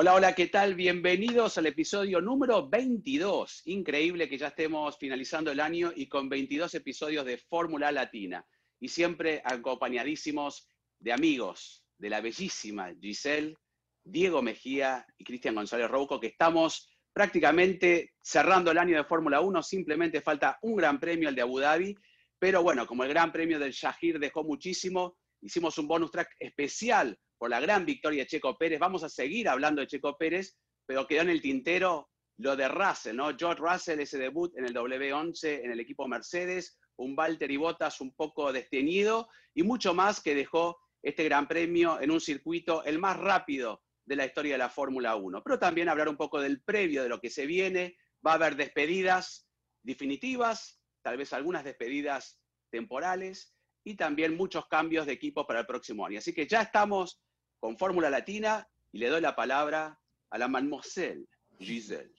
Hola, hola, ¿qué tal? Bienvenidos al episodio número 22. Increíble que ya estemos finalizando el año y con 22 episodios de Fórmula Latina. Y siempre acompañadísimos de amigos de la bellísima Giselle, Diego Mejía y Cristian González Rouco, que estamos prácticamente cerrando el año de Fórmula 1. Simplemente falta un gran premio, el de Abu Dhabi. Pero bueno, como el gran premio del Shahir dejó muchísimo, hicimos un bonus track especial por la gran victoria de Checo Pérez. Vamos a seguir hablando de Checo Pérez, pero quedó en el tintero lo de Russell, ¿no? George Russell, ese debut en el W11 en el equipo Mercedes, un Valtteri Bottas un poco desteñido y mucho más que dejó este gran premio en un circuito el más rápido de la historia de la Fórmula 1. Pero también hablar un poco del previo, de lo que se viene. Va a haber despedidas definitivas, tal vez algunas despedidas temporales y también muchos cambios de equipo para el próximo año. Así que ya estamos con Fórmula Latina y le doy la palabra a la mademoiselle Giselle.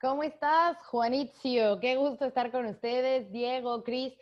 ¿Cómo estás, Juanitzio? Qué gusto estar con ustedes, Diego, Cris.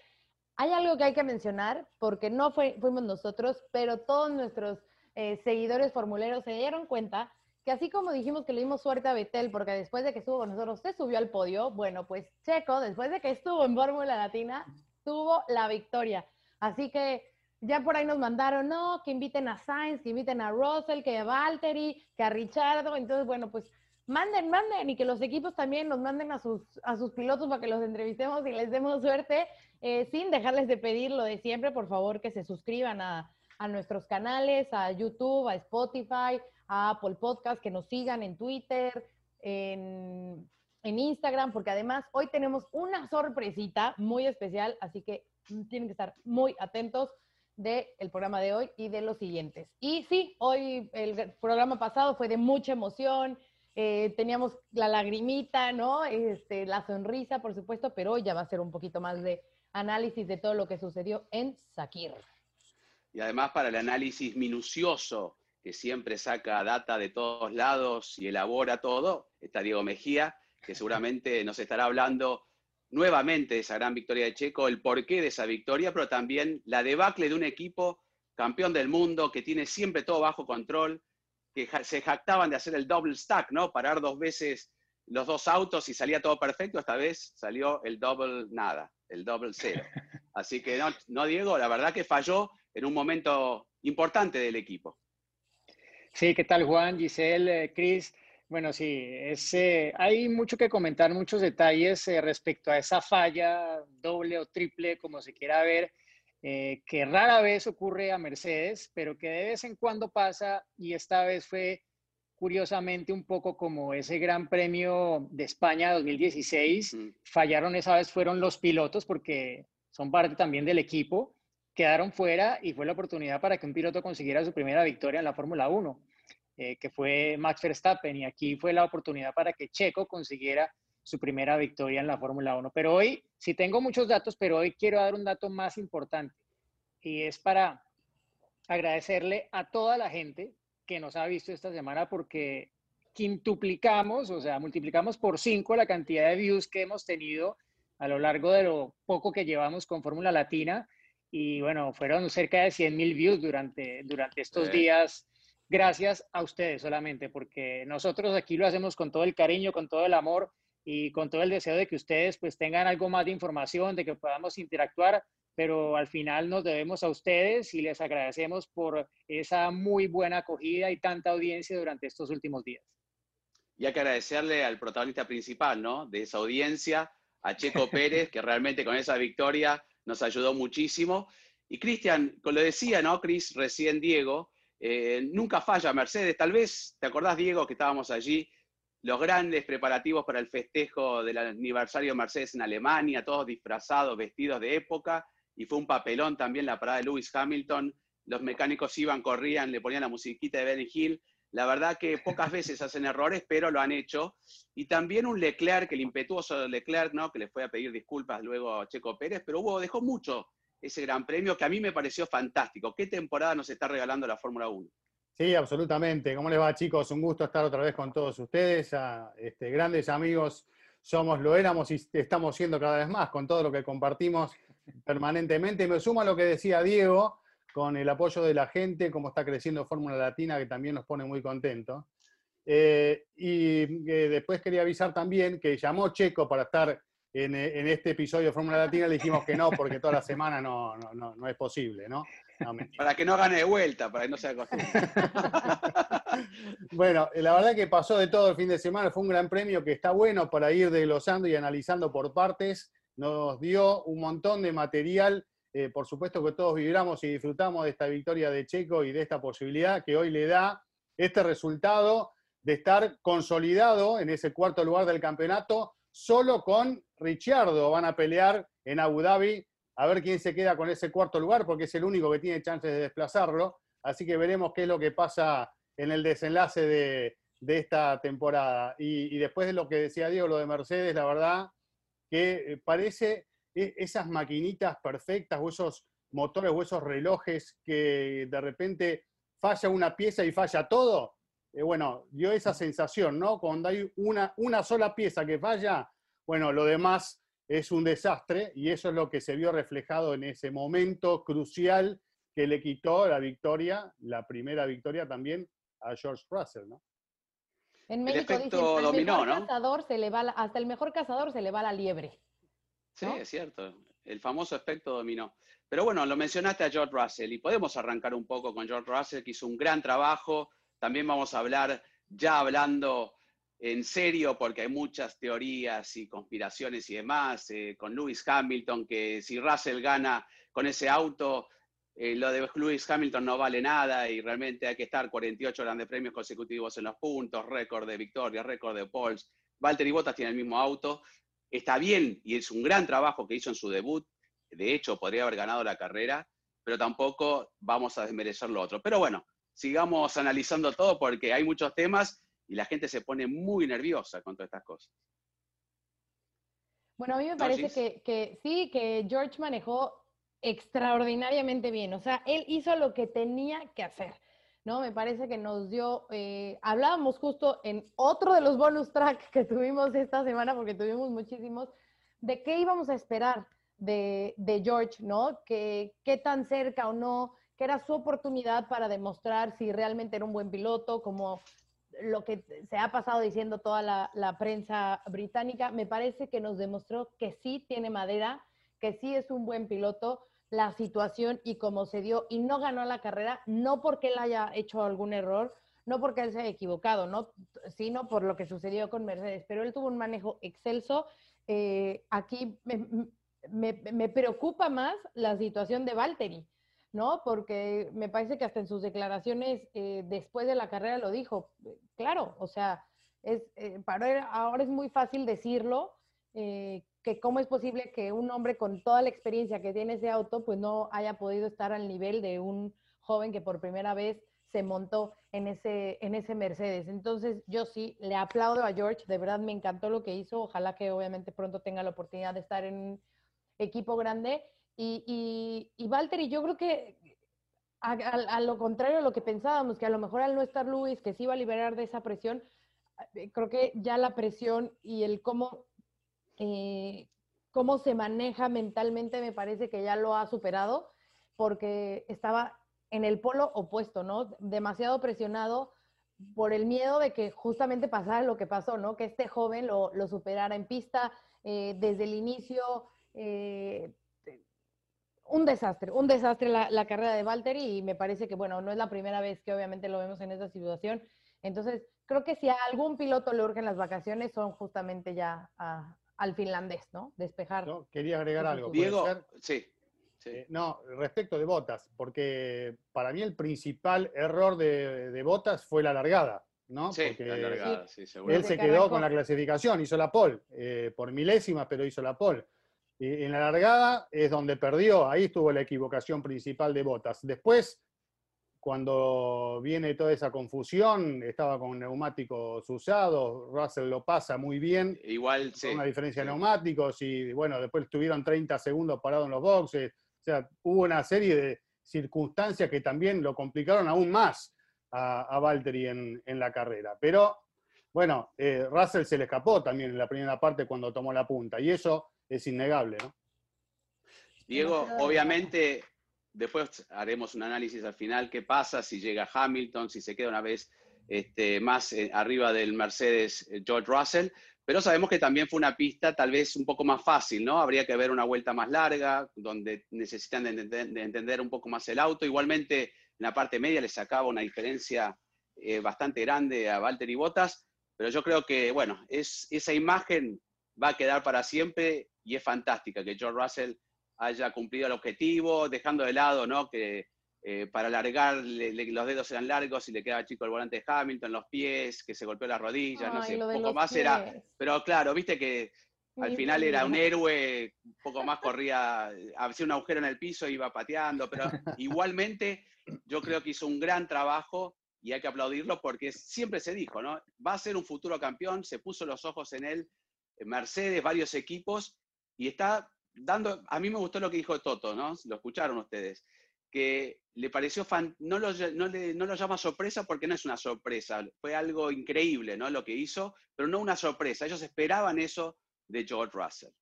Hay algo que hay que mencionar, porque no fuimos nosotros, pero todos nuestros eh, seguidores formuleros se dieron cuenta que así como dijimos que le dimos suerte a Betel, porque después de que estuvo con nosotros se subió al podio, bueno, pues Checo, después de que estuvo en Fórmula Latina, tuvo la victoria. Así que ya por ahí nos mandaron, no, que inviten a Sainz, que inviten a Russell, que a Valtteri, que a Richardo. Entonces, bueno, pues manden, manden y que los equipos también nos manden a sus, a sus pilotos para que los entrevistemos y les demos suerte, eh, sin dejarles de pedir lo de siempre, por favor, que se suscriban a, a nuestros canales, a YouTube, a Spotify, a Apple Podcast, que nos sigan en Twitter, en, en Instagram, porque además hoy tenemos una sorpresita muy especial, así que tienen que estar muy atentos del programa de hoy y de los siguientes. Y sí, hoy el programa pasado fue de mucha emoción, eh, teníamos la lagrimita, ¿no? Este, la sonrisa, por supuesto, pero hoy ya va a ser un poquito más de análisis de todo lo que sucedió en Sakir. Y además para el análisis minucioso, que siempre saca data de todos lados y elabora todo, está Diego Mejía, que seguramente nos estará hablando nuevamente de esa gran victoria de Checo, el porqué de esa victoria, pero también la debacle de un equipo campeón del mundo que tiene siempre todo bajo control, que se jactaban de hacer el double stack, ¿no? Parar dos veces los dos autos y salía todo perfecto, esta vez salió el double nada, el double cero. Así que no, no Diego, la verdad que falló en un momento importante del equipo. Sí, ¿qué tal Juan, Giselle, Chris? Bueno, sí, es, eh, hay mucho que comentar, muchos detalles eh, respecto a esa falla doble o triple, como se quiera ver, eh, que rara vez ocurre a Mercedes, pero que de vez en cuando pasa y esta vez fue curiosamente un poco como ese Gran Premio de España 2016. Fallaron esa vez, fueron los pilotos porque son parte también del equipo, quedaron fuera y fue la oportunidad para que un piloto consiguiera su primera victoria en la Fórmula 1. Eh, que fue Max Verstappen, y aquí fue la oportunidad para que Checo consiguiera su primera victoria en la Fórmula 1. Pero hoy, sí tengo muchos datos, pero hoy quiero dar un dato más importante, y es para agradecerle a toda la gente que nos ha visto esta semana porque quintuplicamos, o sea, multiplicamos por cinco la cantidad de views que hemos tenido a lo largo de lo poco que llevamos con Fórmula Latina. Y bueno, fueron cerca de 100 mil views durante, durante estos días gracias a ustedes solamente, porque nosotros aquí lo hacemos con todo el cariño, con todo el amor y con todo el deseo de que ustedes pues tengan algo más de información, de que podamos interactuar, pero al final nos debemos a ustedes y les agradecemos por esa muy buena acogida y tanta audiencia durante estos últimos días. Y hay que agradecerle al protagonista principal, ¿no? De esa audiencia, a Checo Pérez, que realmente con esa victoria nos ayudó muchísimo. Y Cristian, como lo decía, ¿no? Cris, recién Diego, eh, nunca falla Mercedes, tal vez, ¿te acordás, Diego, que estábamos allí? Los grandes preparativos para el festejo del aniversario de Mercedes en Alemania, todos disfrazados, vestidos de época, y fue un papelón también la parada de Lewis Hamilton. Los mecánicos iban, corrían, le ponían la musiquita de Benny Hill. La verdad que pocas veces hacen errores, pero lo han hecho. Y también un Leclerc, el impetuoso Leclerc, ¿no? que le fue a pedir disculpas luego a Checo Pérez, pero hubo, dejó mucho ese gran premio que a mí me pareció fantástico. ¿Qué temporada nos está regalando la Fórmula 1? Sí, absolutamente. ¿Cómo les va, chicos? Un gusto estar otra vez con todos ustedes. este, grandes amigos somos, lo éramos y estamos siendo cada vez más con todo lo que compartimos permanentemente. Me sumo a lo que decía Diego con el apoyo de la gente, cómo está creciendo Fórmula Latina, que también nos pone muy contentos. Eh, y eh, después quería avisar también que llamó Checo para estar en, este episodio de Fórmula Latina, le dijimos que no, porque toda la semana no, no, no, es posible, ¿no? para que no gane de vuelta, para que no se acostumbre. bueno, la verdad que pasó de todo el fin de semana, fue un gran premio que está bueno para ir desglosando y analizando por partes, nos dio un montón de material eh, por supuesto que todos vibramos y disfrutamos de esta victoria de Checo y de esta posibilidad que hoy le da este resultado de estar consolidado en ese cuarto lugar del campeonato, solo con Ricciardo. Van a pelear en Abu Dhabi a ver quién se queda con ese cuarto lugar, porque es el único que tiene chances de desplazarlo. Así que veremos qué es lo que pasa en el desenlace de, esta temporada. Y, y, después de lo que decía Diego, lo de Mercedes, la verdad que eh, parece e, esas maquinitas perfectas o esos motores o esos relojes que de repente falla una pieza y falla todo. Eh, bueno, dio esa sensación, ¿no? Cuando hay una, una sola pieza que falla, bueno, lo demás es un desastre y eso es lo que se vio reflejado en ese momento crucial que le quitó la victoria, la primera victoria también a George Russell, ¿no? En México el efecto dominó, ¿no? se le va hasta el mejor cazador se le va la liebre. Sí, es cierto. El famoso efecto dominó. Pero bueno, lo mencionaste a George Russell y podemos arrancar un poco con George Russell, que hizo un gran trabajo. También vamos a hablar, ya hablando en serio, porque hay muchas teorías y conspiraciones y demás, eh, con Lewis Hamilton, que si Russell gana con ese auto, eh, lo de Lewis Hamilton no vale nada y realmente hay que estar 48 grandes premios consecutivos en los puntos, récord de victorias, récord de poles. Valtteri Bottas tiene el mismo auto, está bien y es un gran trabajo que hizo en su debut. De hecho, podría haber ganado la carrera, pero tampoco vamos a desmerecer lo otro. Pero bueno, sigamos analizando todo porque hay muchos temas y la gente se pone muy nerviosa con todas estas cosas. Bueno, a mí me parece que, que, sí, que George manejó extraordinariamente bien. O sea, él hizo lo que tenía que hacer. ¿no? Me parece que nos dio, eh, hablábamos justo en otro de los bonus tracks que tuvimos esta semana, porque tuvimos muchísimos, de qué íbamos a esperar de, George, ¿no? Que, qué tan cerca o no, que era su oportunidad para demostrar si realmente era un buen piloto, como lo que se ha pasado diciendo toda la, prensa británica, me parece que nos demostró que sí tiene madera, que sí es un buen piloto, la situación y cómo se dio y no ganó la carrera, no porque él haya hecho algún error, no porque él se haya equivocado, ¿no? sino por lo que sucedió con Mercedes. Pero él tuvo un manejo excelso. Eh, aquí me, preocupa más la situación de Valtteri, ¿no? Porque me parece que hasta en sus declaraciones eh, después de la carrera lo dijo. Claro, o sea, es, eh, para ahora es muy fácil decirlo, que cómo es posible que un hombre con toda la experiencia que tiene ese auto, pues no haya podido estar al nivel de un joven que por primera vez se montó en ese, en ese Mercedes. Entonces, yo sí le aplaudo a George, de verdad me encantó lo que hizo, ojalá que obviamente pronto tenga la oportunidad de estar en un equipo grande. Y, y, y Valtteri, yo creo que a, lo contrario de lo que pensábamos, que a lo mejor al no estar Luis, que se iba a liberar de esa presión, eh, creo que ya la presión y el cómo eh, cómo se maneja mentalmente me parece que ya lo ha superado porque estaba en el polo opuesto, ¿no? Demasiado presionado por el miedo de que justamente pasara lo que pasó, ¿no? Que este joven lo, superara en pista eh, desde el inicio. Eh, un desastre, un desastre la, la, carrera de Valtteri y me parece que, bueno, no es la primera vez que obviamente lo vemos en esa situación. Entonces, creo que si a algún piloto le urgen las vacaciones son justamente ya a, al finlandés, ¿no? Despejar. quería agregar algo. Diego, sí. Eh, no, respecto de Botas, porque para mí el principal error de, Botas fue la largada, ¿no? Sí, la largada, sí, Él se quedó con la clasificación, hizo la pole, eh, por milésima, pero hizo la pole. Y en la largada es donde perdió, ahí estuvo la equivocación principal de Botas. Después, cuando viene toda esa confusión, estaba con neumáticos usados, Russell lo pasa muy bien. Igual, sí. Una diferencia de neumáticos y bueno, después estuvieron 30 segundos parados en los boxes. O sea, hubo una serie de circunstancias que también lo complicaron aún más a, a Valtteri en, en, la carrera. Pero bueno, eh, Russell se le escapó también en la primera parte cuando tomó la punta y eso es innegable, ¿no? Diego, obviamente después haremos un análisis al final, qué pasa si llega Hamilton, si se queda una vez este, más eh, arriba del Mercedes eh, George Russell, pero sabemos que también fue una pista tal vez un poco más fácil, ¿no? Habría que ver una vuelta más larga, donde necesitan de, entender un poco más el auto. Igualmente, en la parte media le sacaba una diferencia eh, bastante grande a Valtteri Bottas, pero yo creo que, bueno, es, esa imagen va a quedar para siempre y es fantástica que George Russell haya cumplido el objetivo, dejando de lado ¿no? que eh, para alargar los dedos eran largos y le quedaba chico el volante de Hamilton, los pies, que se golpeó las rodillas, no sé, un poco más era. Pero claro, viste que al final era un héroe, un poco más corría, hacía un agujero en el piso, iba pateando, pero igualmente yo creo que hizo un gran trabajo y hay que aplaudirlo porque siempre se dijo, ¿no? Va a ser un futuro campeón, se puso los ojos en él, Mercedes, varios equipos, y está dando, a mí me gustó lo que dijo Toto, ¿no? Lo escucharon ustedes, que le pareció, fan, no, lo, llama sorpresa porque no es una sorpresa, fue algo increíble, ¿no? Lo que hizo, pero no una sorpresa, ellos esperaban eso de George Russell.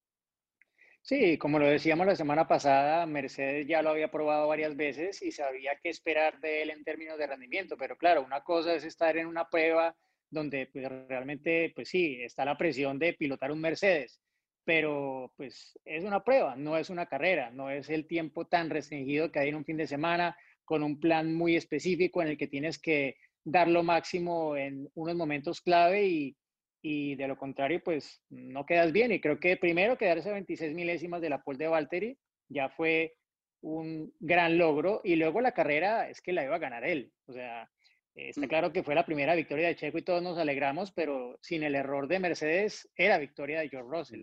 Sí, como lo decíamos la semana pasada, Mercedes ya lo había probado varias veces y sabía qué esperar de él en términos de rendimiento, pero claro, una cosa es estar en una prueba donde pues, realmente, pues sí, está la presión de pilotar un Mercedes, pero pues es una prueba, no es una carrera, no es el tiempo tan restringido que hay en un fin de semana con un plan muy específico en el que tienes que dar lo máximo en unos momentos clave y, y de lo contrario pues no quedas bien y creo que primero quedarse a 26 milésimas de la pole de Valtteri ya fue un gran logro y luego la carrera es que la iba a ganar él, o sea, Está mm. claro que fue la primera victoria de Checo y todos nos alegramos, pero sin el error de Mercedes era victoria de George Russell.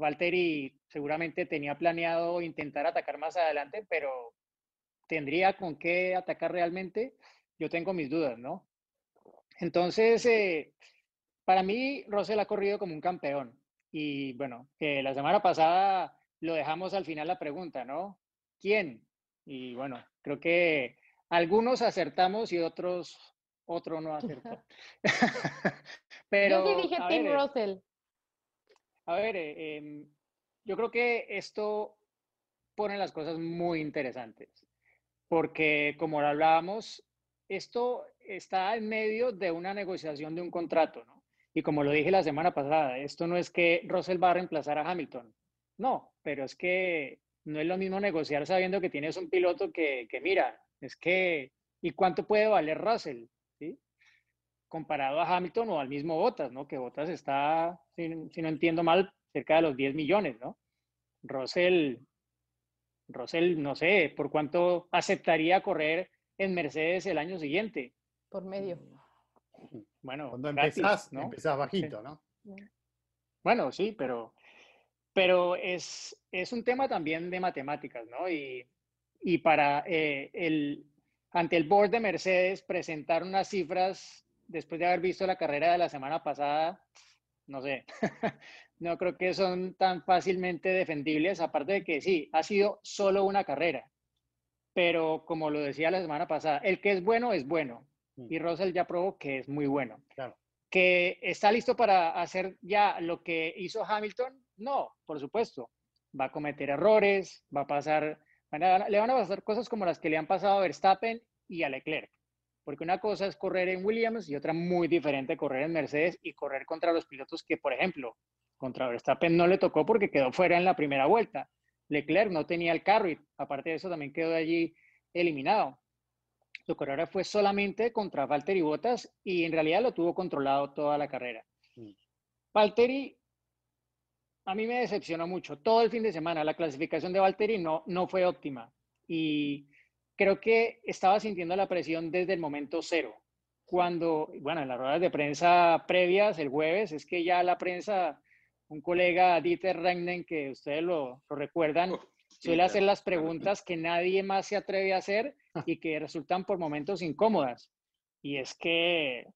Valtteri seguramente tenía planeado intentar atacar más adelante, pero ¿tendría con qué atacar realmente? Yo tengo mis dudas, ¿no? Entonces, eh, para mí, Russell ha corrido como un campeón. Y bueno, la semana pasada lo dejamos al final la pregunta, ¿no? ¿Quién? Y bueno, creo que algunos acertamos y otros, otro no acertó. Pero, Yo sí dije Tim eh, Russell. A ver, eh, em, yo creo que esto pone las cosas muy interesantes, porque como lo hablábamos, esto está en medio de una negociación de un contrato, ¿no? Y como lo dije la semana pasada, esto no es que Russell va a reemplazar a Hamilton, no, pero es que no es lo mismo negociar sabiendo que tienes un piloto que, que mira, es que, ¿y cuánto puede valer Russell? ¿Sí? Comparado a Hamilton o al mismo Bottas, ¿no? Que Bottas está, si, no entiendo mal, cerca de los 10 millones, ¿no? Russell, Russell, no sé, ¿por cuánto aceptaría correr en Mercedes el año siguiente? Por medio. Bueno, cuando empezás, ¿no? empezás bajito, ¿no? Bueno, sí, pero, pero es, es un tema también de matemáticas, ¿no? Y, y para eh, el, ante el board de Mercedes presentar unas cifras después de haber visto la carrera de la semana pasada, no sé, no creo que son tan fácilmente defendibles, aparte de que sí, ha sido solo una carrera, pero como lo decía la semana pasada, el que es bueno es bueno, mm. y Russell ya probó que es muy bueno. Claro. ¿Que está listo para hacer ya lo que hizo Hamilton? No, por supuesto. Va a cometer errores, va a pasar, le van a pasar cosas como las que le han pasado a Verstappen y a Leclerc. Porque una cosa es correr en Williams y otra muy diferente correr en Mercedes y correr contra los pilotos que, por ejemplo, contra Verstappen no le tocó porque quedó fuera en la primera vuelta. Leclerc no tenía el carro y aparte de eso también quedó allí eliminado. Su carrera fue solamente contra Valtteri Bottas y en realidad lo tuvo controlado toda la carrera. Mm. Valtteri a mí me decepcionó mucho. Todo el fin de semana la clasificación de Valtteri no, no fue óptima. Y creo que estaba sintiendo la presión desde el momento cero. Cuando, bueno, en las ruedas de prensa previas, el jueves, es que ya la prensa, un colega, Dieter Regnen, que ustedes lo, recuerdan, suele hacer las preguntas que nadie más se atreve a hacer y que resultan por momentos incómodas. Y es que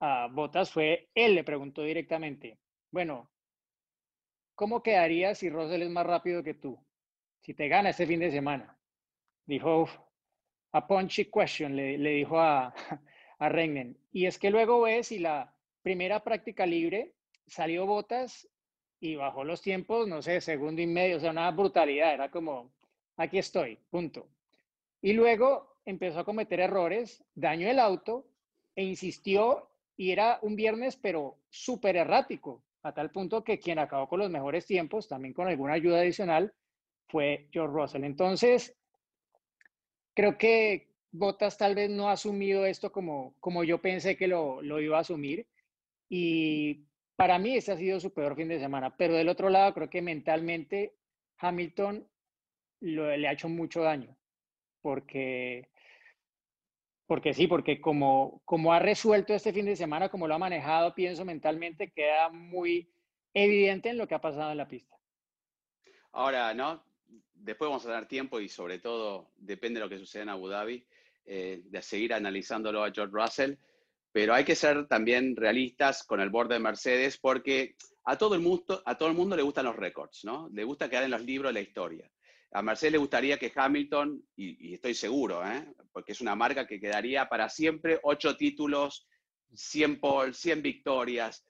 a Botas fue, él le preguntó directamente, bueno, ¿cómo quedaría si Russell es más rápido que tú? Si te gana este fin de semana. Dijo, a punchy question, le, dijo a, a. Y es que luego ves y la primera práctica libre salió Botas y bajó los tiempos, no sé, segundo y medio, o sea, una brutalidad, era como, aquí estoy, punto. Y luego empezó a cometer errores, dañó el auto e insistió y era un viernes, pero súper errático, a tal punto que quien acabó con los mejores tiempos, también con alguna ayuda adicional, fue George Russell. Entonces, creo que Bottas tal vez no ha asumido esto como, como yo pensé que lo, lo iba a asumir. Y para mí ese ha sido su peor fin de semana, pero del otro lado creo que mentalmente Hamilton le ha hecho mucho daño, porque, porque sí, porque como, como ha resuelto este fin de semana, como lo ha manejado, pienso mentalmente, queda muy evidente en lo que ha pasado en la pista. Ahora, ¿no? Después vamos a dar tiempo y sobre todo depende de lo que suceda en Abu Dhabi, eh, de seguir analizándolo a George Russell pero hay que ser también realistas con el borde de Mercedes porque a todo el mundo, a todo el mundo le gustan los récords, ¿no? Le gusta quedar en los libros de la historia. A Mercedes le gustaría que Hamilton, y, estoy seguro, ¿eh? porque es una marca que quedaría para siempre ocho títulos, 100 pole, 100 victorias.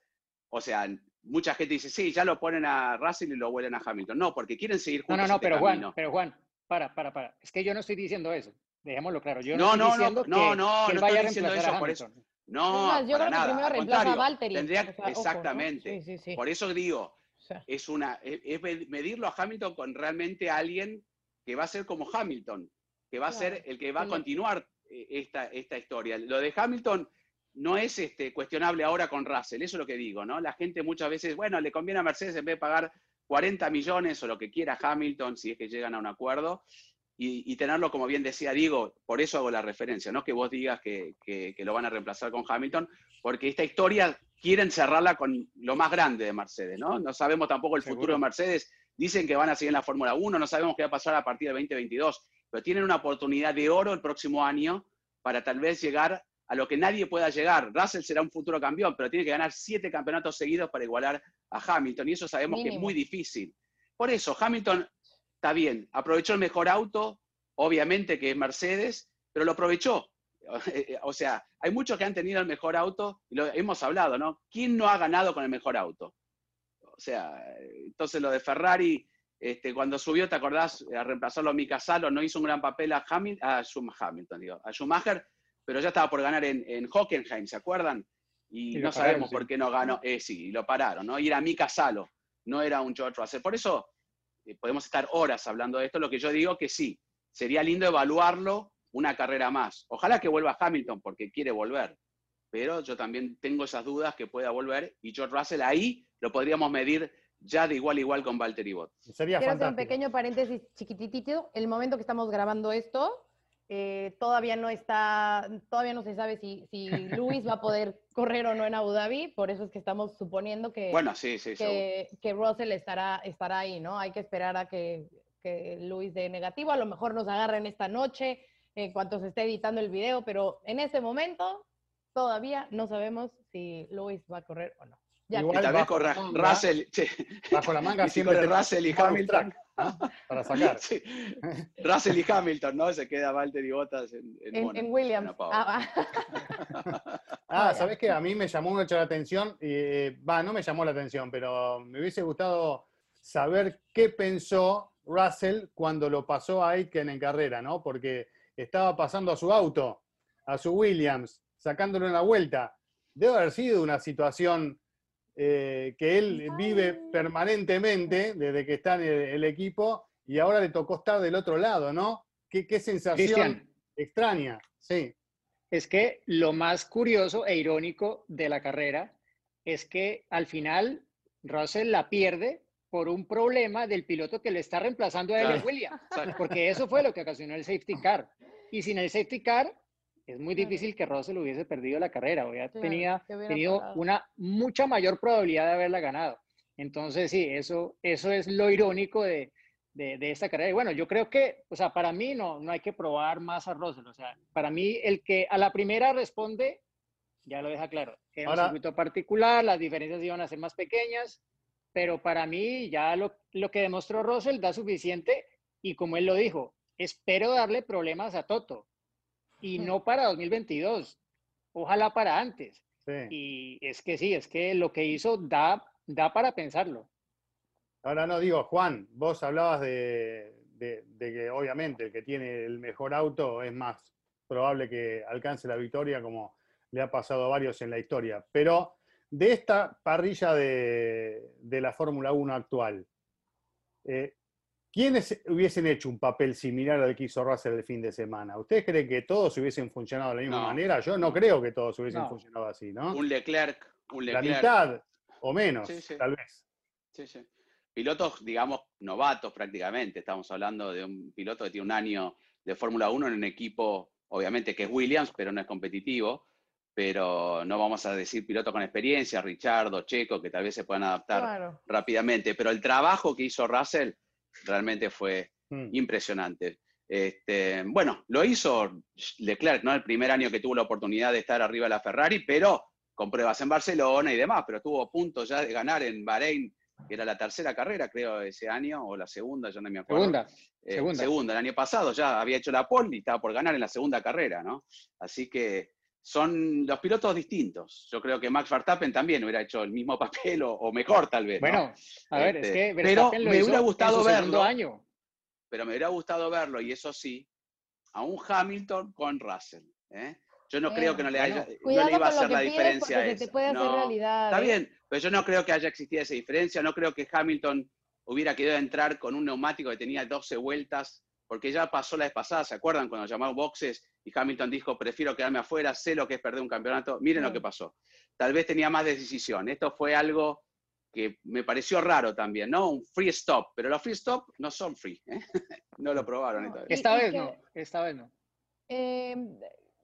O sea, mucha gente dice, sí, ya lo ponen a Russell y lo vuelven a Hamilton. No, porque quieren seguir juntos. No, no, no, este pero Juan, pero Juan, para, para, para. Es que yo no estoy diciendo eso. Dejémoslo claro. Yo no, no, no, diciendo no, que, no, que no vaya estoy diciendo eso por eso. No, yo para creo nada. que primero Al reemplaza a Valtteri. tendría- o sea, ojo, ¿no? exactamente. Sí, sí, sí. Por eso digo, O sea, es una es, es med- medirlo a Hamilton con realmente alguien que va a ser como Hamilton, que va a ser Claro, el que va a continuar eh, esta, esta historia. Lo de Hamilton no es este, cuestionable ahora con Russell, eso es lo que digo, ¿no? La gente muchas veces, bueno, le conviene a Mercedes en vez de pagar 40 millones o lo que quiera Hamilton, si es que llegan a un acuerdo, y, y tenerlo, como bien decía Diego, por eso hago la referencia, no que vos digas que, que- que lo van a reemplazar con Hamilton, porque esta historia quieren cerrarla con lo más grande de Mercedes, ¿no? No sabemos tampoco el Seguro. futuro de Mercedes, dicen que van a seguir en la Fórmula 1, no sabemos qué va a pasar a partir del 2022, pero tienen una oportunidad de oro el próximo año para tal vez llegar a lo que nadie pueda llegar. Russell será un futuro campeón, pero tiene que ganar siete campeonatos seguidos para igualar a Hamilton, y eso sabemos que es muy difícil. Por eso, Hamilton está bien, aprovechó el mejor auto, obviamente que es Mercedes, pero lo aprovechó. O sea, hay muchos que han tenido el mejor auto, y lo hemos hablado, ¿no? ¿Quién no ha ganado con el mejor auto? O sea, entonces lo de Ferrari, este, cuando subió, ¿te acordás? A reemplazarlo a Mika Salo, no hizo un gran papel a, Hamil- a Schum- Hamilton, digo, a Schumacher, pero ya estaba por ganar en, en Hockenheim, ¿se acuerdan? Y, no sabemos sí. por qué no ganó, eh, sí, y lo pararon, ¿no? Y era Mika Salo, no era un George Russell. Por eso eh, podemos estar horas hablando de esto, lo que yo digo que sí, sería lindo evaluarlo una carrera más. Ojalá que vuelva Hamilton porque quiere volver, pero yo también tengo esas dudas que pueda volver y George Russell ahí lo podríamos medir ya de igual a igual con Valtteri Bottas. Sería Quiero hacer un pequeño paréntesis chiquititito. El momento que estamos grabando esto, eh, todavía no está, todavía no se sabe si, si Luis va a poder correr o no en Abu Dhabi, por eso es que estamos suponiendo que, Bueno, sí, sí, que, que Russell estará, estará ahí, ¿no? Hay que esperar a que, que Luis dé negativo, a lo mejor nos agarren esta noche en cuanto se esté editando el video, pero en este momento todavía no sabemos si Luis va a correr o no. Ya Igual Y tal vez corra Russell, sí, Bajo la manga y si siempre Russell y Hamilton. Para sacar. Sí. Russell y Hamilton, ¿no? Se queda Valtteri Bottas en, en, en, Williams. Ah, va. Ah, ya. ¿sabés qué? A mí me llamó mucho la atención, y, eh, va, no me llamó la atención, pero me hubiese gustado saber qué pensó Russell cuando lo pasó a Aitken en carrera, ¿no? Porque estaba pasando a su auto, a su Williams, sacándolo en la vuelta. Debe haber sido una situación eh, que él vive permanentemente desde que está en el, el equipo y ahora le tocó estar del otro lado, ¿no? Qué, qué sensación Cristian, extraña, sí. es que lo más curioso e irónico de la carrera es que al final Russell la pierde por un problema del piloto que le está reemplazando a él Claro. Williams, porque eso fue lo que ocasionó el safety car. Y sin el safety car es muy Claro. difícil que Russell hubiese perdido la carrera, hubiera Claro, tenía, tenido parado. una mucha mayor probabilidad de haberla ganado. Entonces, sí, eso, eso es lo irónico de, de, de, esta carrera. Y bueno, yo creo que, o sea, para mí no, no hay que probar más a Russell. O sea, para mí el que a la primera responde, ya lo deja claro. Era un circuito particular, las diferencias iban a ser más pequeñas, pero para mí ya lo, lo que demostró Russell da suficiente y como él lo dijo, espero darle problemas a Toto y no para 2022, ojalá para antes. Y es que sí, es que lo que hizo da, da para pensarlo. Ahora no digo, Juan, vos hablabas de, de, que obviamente el que tiene el mejor auto es más probable que alcance la victoria como le ha pasado a varios en la historia. Pero de esta parrilla de, de la Fórmula 1 actual, eh, ¿quiénes hubiesen hecho un papel similar al que hizo Russell el fin de semana? ¿Ustedes creen que todos hubiesen funcionado de la misma manera? Yo no creo que todos hubiesen funcionado así, ¿no? Un Leclerc, un Leclerc. La mitad o menos, tal vez. Sí, sí pilotos, digamos, novatos prácticamente. Estamos hablando de un piloto que tiene un año de Fórmula 1 en un equipo, obviamente que es Williams, pero no es competitivo. Pero no vamos a decir piloto con experiencia, Richardo, Checo, que tal vez se puedan adaptar rápidamente. Pero el trabajo que hizo Russell realmente fue hmm. impresionante. Este, bueno, lo hizo Leclerc, ¿no? El primer año que tuvo la oportunidad de estar arriba de la Ferrari, pero con pruebas en Barcelona y demás, pero tuvo puntos ya de ganar en Bahrein que era la tercera carrera, creo, ese año, o la segunda, yo no me acuerdo. Segunda. Eh, segunda. segunda. el año pasado ya había hecho la pole y estaba por ganar en la segunda carrera, ¿no? Así que son los pilotos distintos. Yo creo que Max Verstappen también hubiera hecho el mismo papel o, mejor, tal vez. Bueno, a ver, es que este, pero me hubiera gustado verlo. Año. Pero me hubiera gustado verlo, y eso sí, a un Hamilton con Russell. ¿eh? Yo no creo que no le, haya, no le iba a hacer la diferencia. Está bien, pero yo no creo que haya existido esa diferencia. No creo que Hamilton hubiera querido entrar con un neumático que tenía 12 vueltas, porque ya pasó la vez pasada, ¿se acuerdan? Cuando llamaron boxes y Hamilton dijo, prefiero quedarme afuera, sé lo que es perder un campeonato. Miren lo que pasó. Tal vez tenía más decisión. Esto fue algo que me pareció raro también, ¿no? Un free stop, pero los free stop no son free, ¿eh? no lo probaron. esta vez no, esta vez no. Em,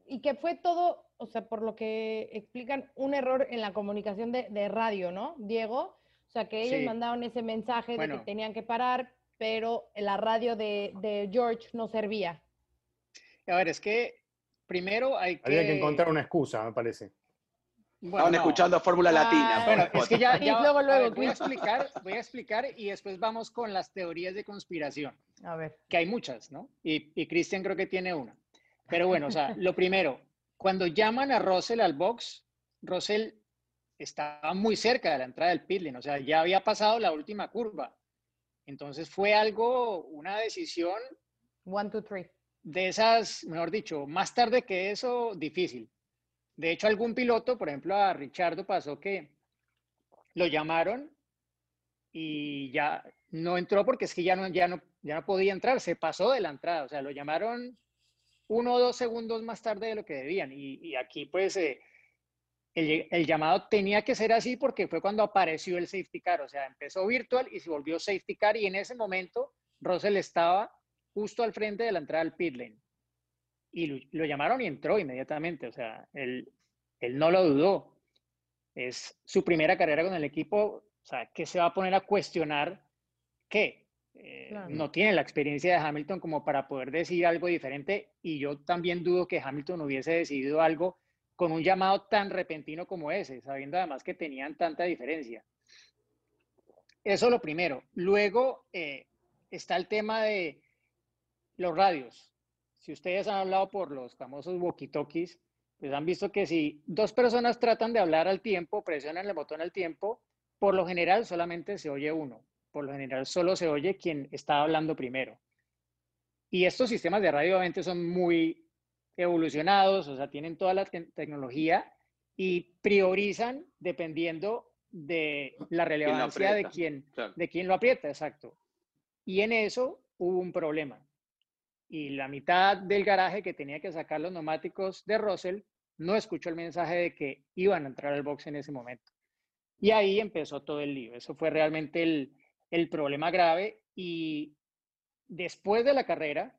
y que fue todo, o sea, por lo que explican, un error en la comunicación de, radio, ¿no, Diego? O sea, que ellos mandaron ese mensaje de que tenían que parar, pero la radio de, George no servía. A ver, es que primero hay que... Había que encontrar una excusa, me parece. Bueno, Estaban escuchando Fórmula Latina. Ah, bueno, es que ya, luego, luego, voy a explicar, voy a explicar y después vamos con las teorías de conspiración. A ver. Que hay muchas, ¿no? Y, y Cristian creo que tiene una. Pero bueno, o sea, lo primero, cuando llaman a Russell al box, Russell estaba muy cerca de la entrada del pitlane, o sea, ya había pasado la última curva. Entonces fue algo, una decisión. One, two, three. De esas, mejor dicho, más tarde que eso, difícil. De hecho, algún piloto, por ejemplo, a Richardo pasó que lo llamaron y ya no entró porque es que ya no, ya no, ya no podía entrar, se pasó de la entrada, o sea, lo llamaron uno o dos segundos más tarde de lo que debían. Y, aquí pues eh, el, llamado tenía que ser así porque fue cuando apareció el safety car, o sea, empezó virtual y se volvió safety car y en ese momento Russell estaba justo al frente de la entrada al pit lane. Y lo, llamaron y entró inmediatamente, o sea, él, él no lo dudó. Es su primera carrera con el equipo, o sea, que se va a poner a cuestionar qué, eh, no tiene la experiencia de Hamilton como para poder decir algo diferente y yo también dudo que Hamilton hubiese decidido algo con un llamado tan repentino como ese, sabiendo además que tenían tanta diferencia. Eso lo primero. Luego eh, está el tema de los radios. Si ustedes han hablado por los famosos walkie-talkies, pues han visto que si dos personas tratan de hablar al tiempo, presionan el botón al tiempo, por lo general solamente se oye uno por lo general solo se oye quien está hablando primero. Y estos sistemas de radio obviamente son muy evolucionados, o sea, tienen toda la tecnología y priorizan dependiendo de la relevancia de quién, de quién lo aprieta, exacto. Y en eso hubo un problema. Y la mitad del garaje que tenía que sacar los neumáticos de Russell no escuchó el mensaje de que iban a entrar al box en ese momento. Y ahí empezó todo el lío. Eso fue realmente el, el problema grave y después de la carrera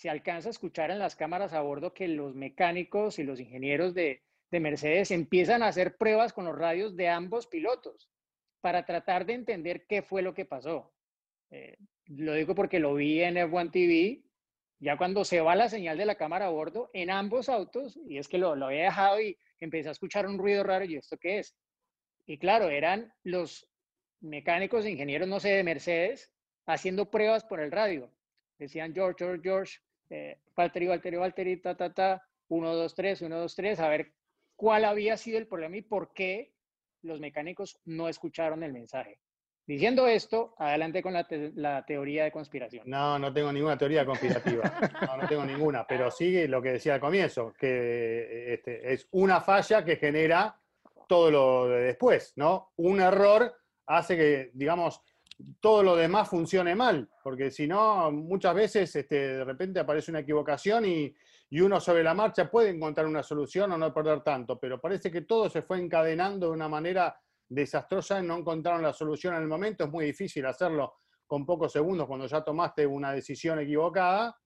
se alcanza a escuchar en las cámaras a bordo que los mecánicos y los ingenieros de, Mercedes empiezan a hacer pruebas con los radios de ambos pilotos para tratar de entender qué fue lo que pasó. Eh, lo digo porque lo vi en F1 TV, ya cuando se va la señal de la cámara a bordo en ambos autos, y es que lo, lo había dejado y empecé a escuchar un ruido raro, y ¿esto qué es? Y claro, eran los mecánicos e ingenieros, no sé, de Mercedes, haciendo pruebas por el radio. Decían George, George, George, eh, Valtteri, Valtteri, Valtteri, ta, ta, ta, 1, 2, 3, 1, 2, 3, a ver cuál había sido el problema y por qué los mecánicos no escucharon el mensaje. Diciendo esto, adelante con la, te la, teoría de conspiración. No, no tengo ninguna teoría conspirativa. No, no tengo ninguna. Pero sigue lo que decía al comienzo, que este, es una falla que genera todo lo de después, ¿no? Un error hace que, digamos, todo lo demás funcione mal, porque si no, muchas veces este, de repente aparece una equivocación y, y, uno sobre la marcha puede encontrar una solución o no perder tanto, pero parece que todo se fue encadenando de una manera desastrosa, no encontraron la solución en el momento, es muy difícil hacerlo con pocos segundos cuando ya tomaste una decisión equivocada,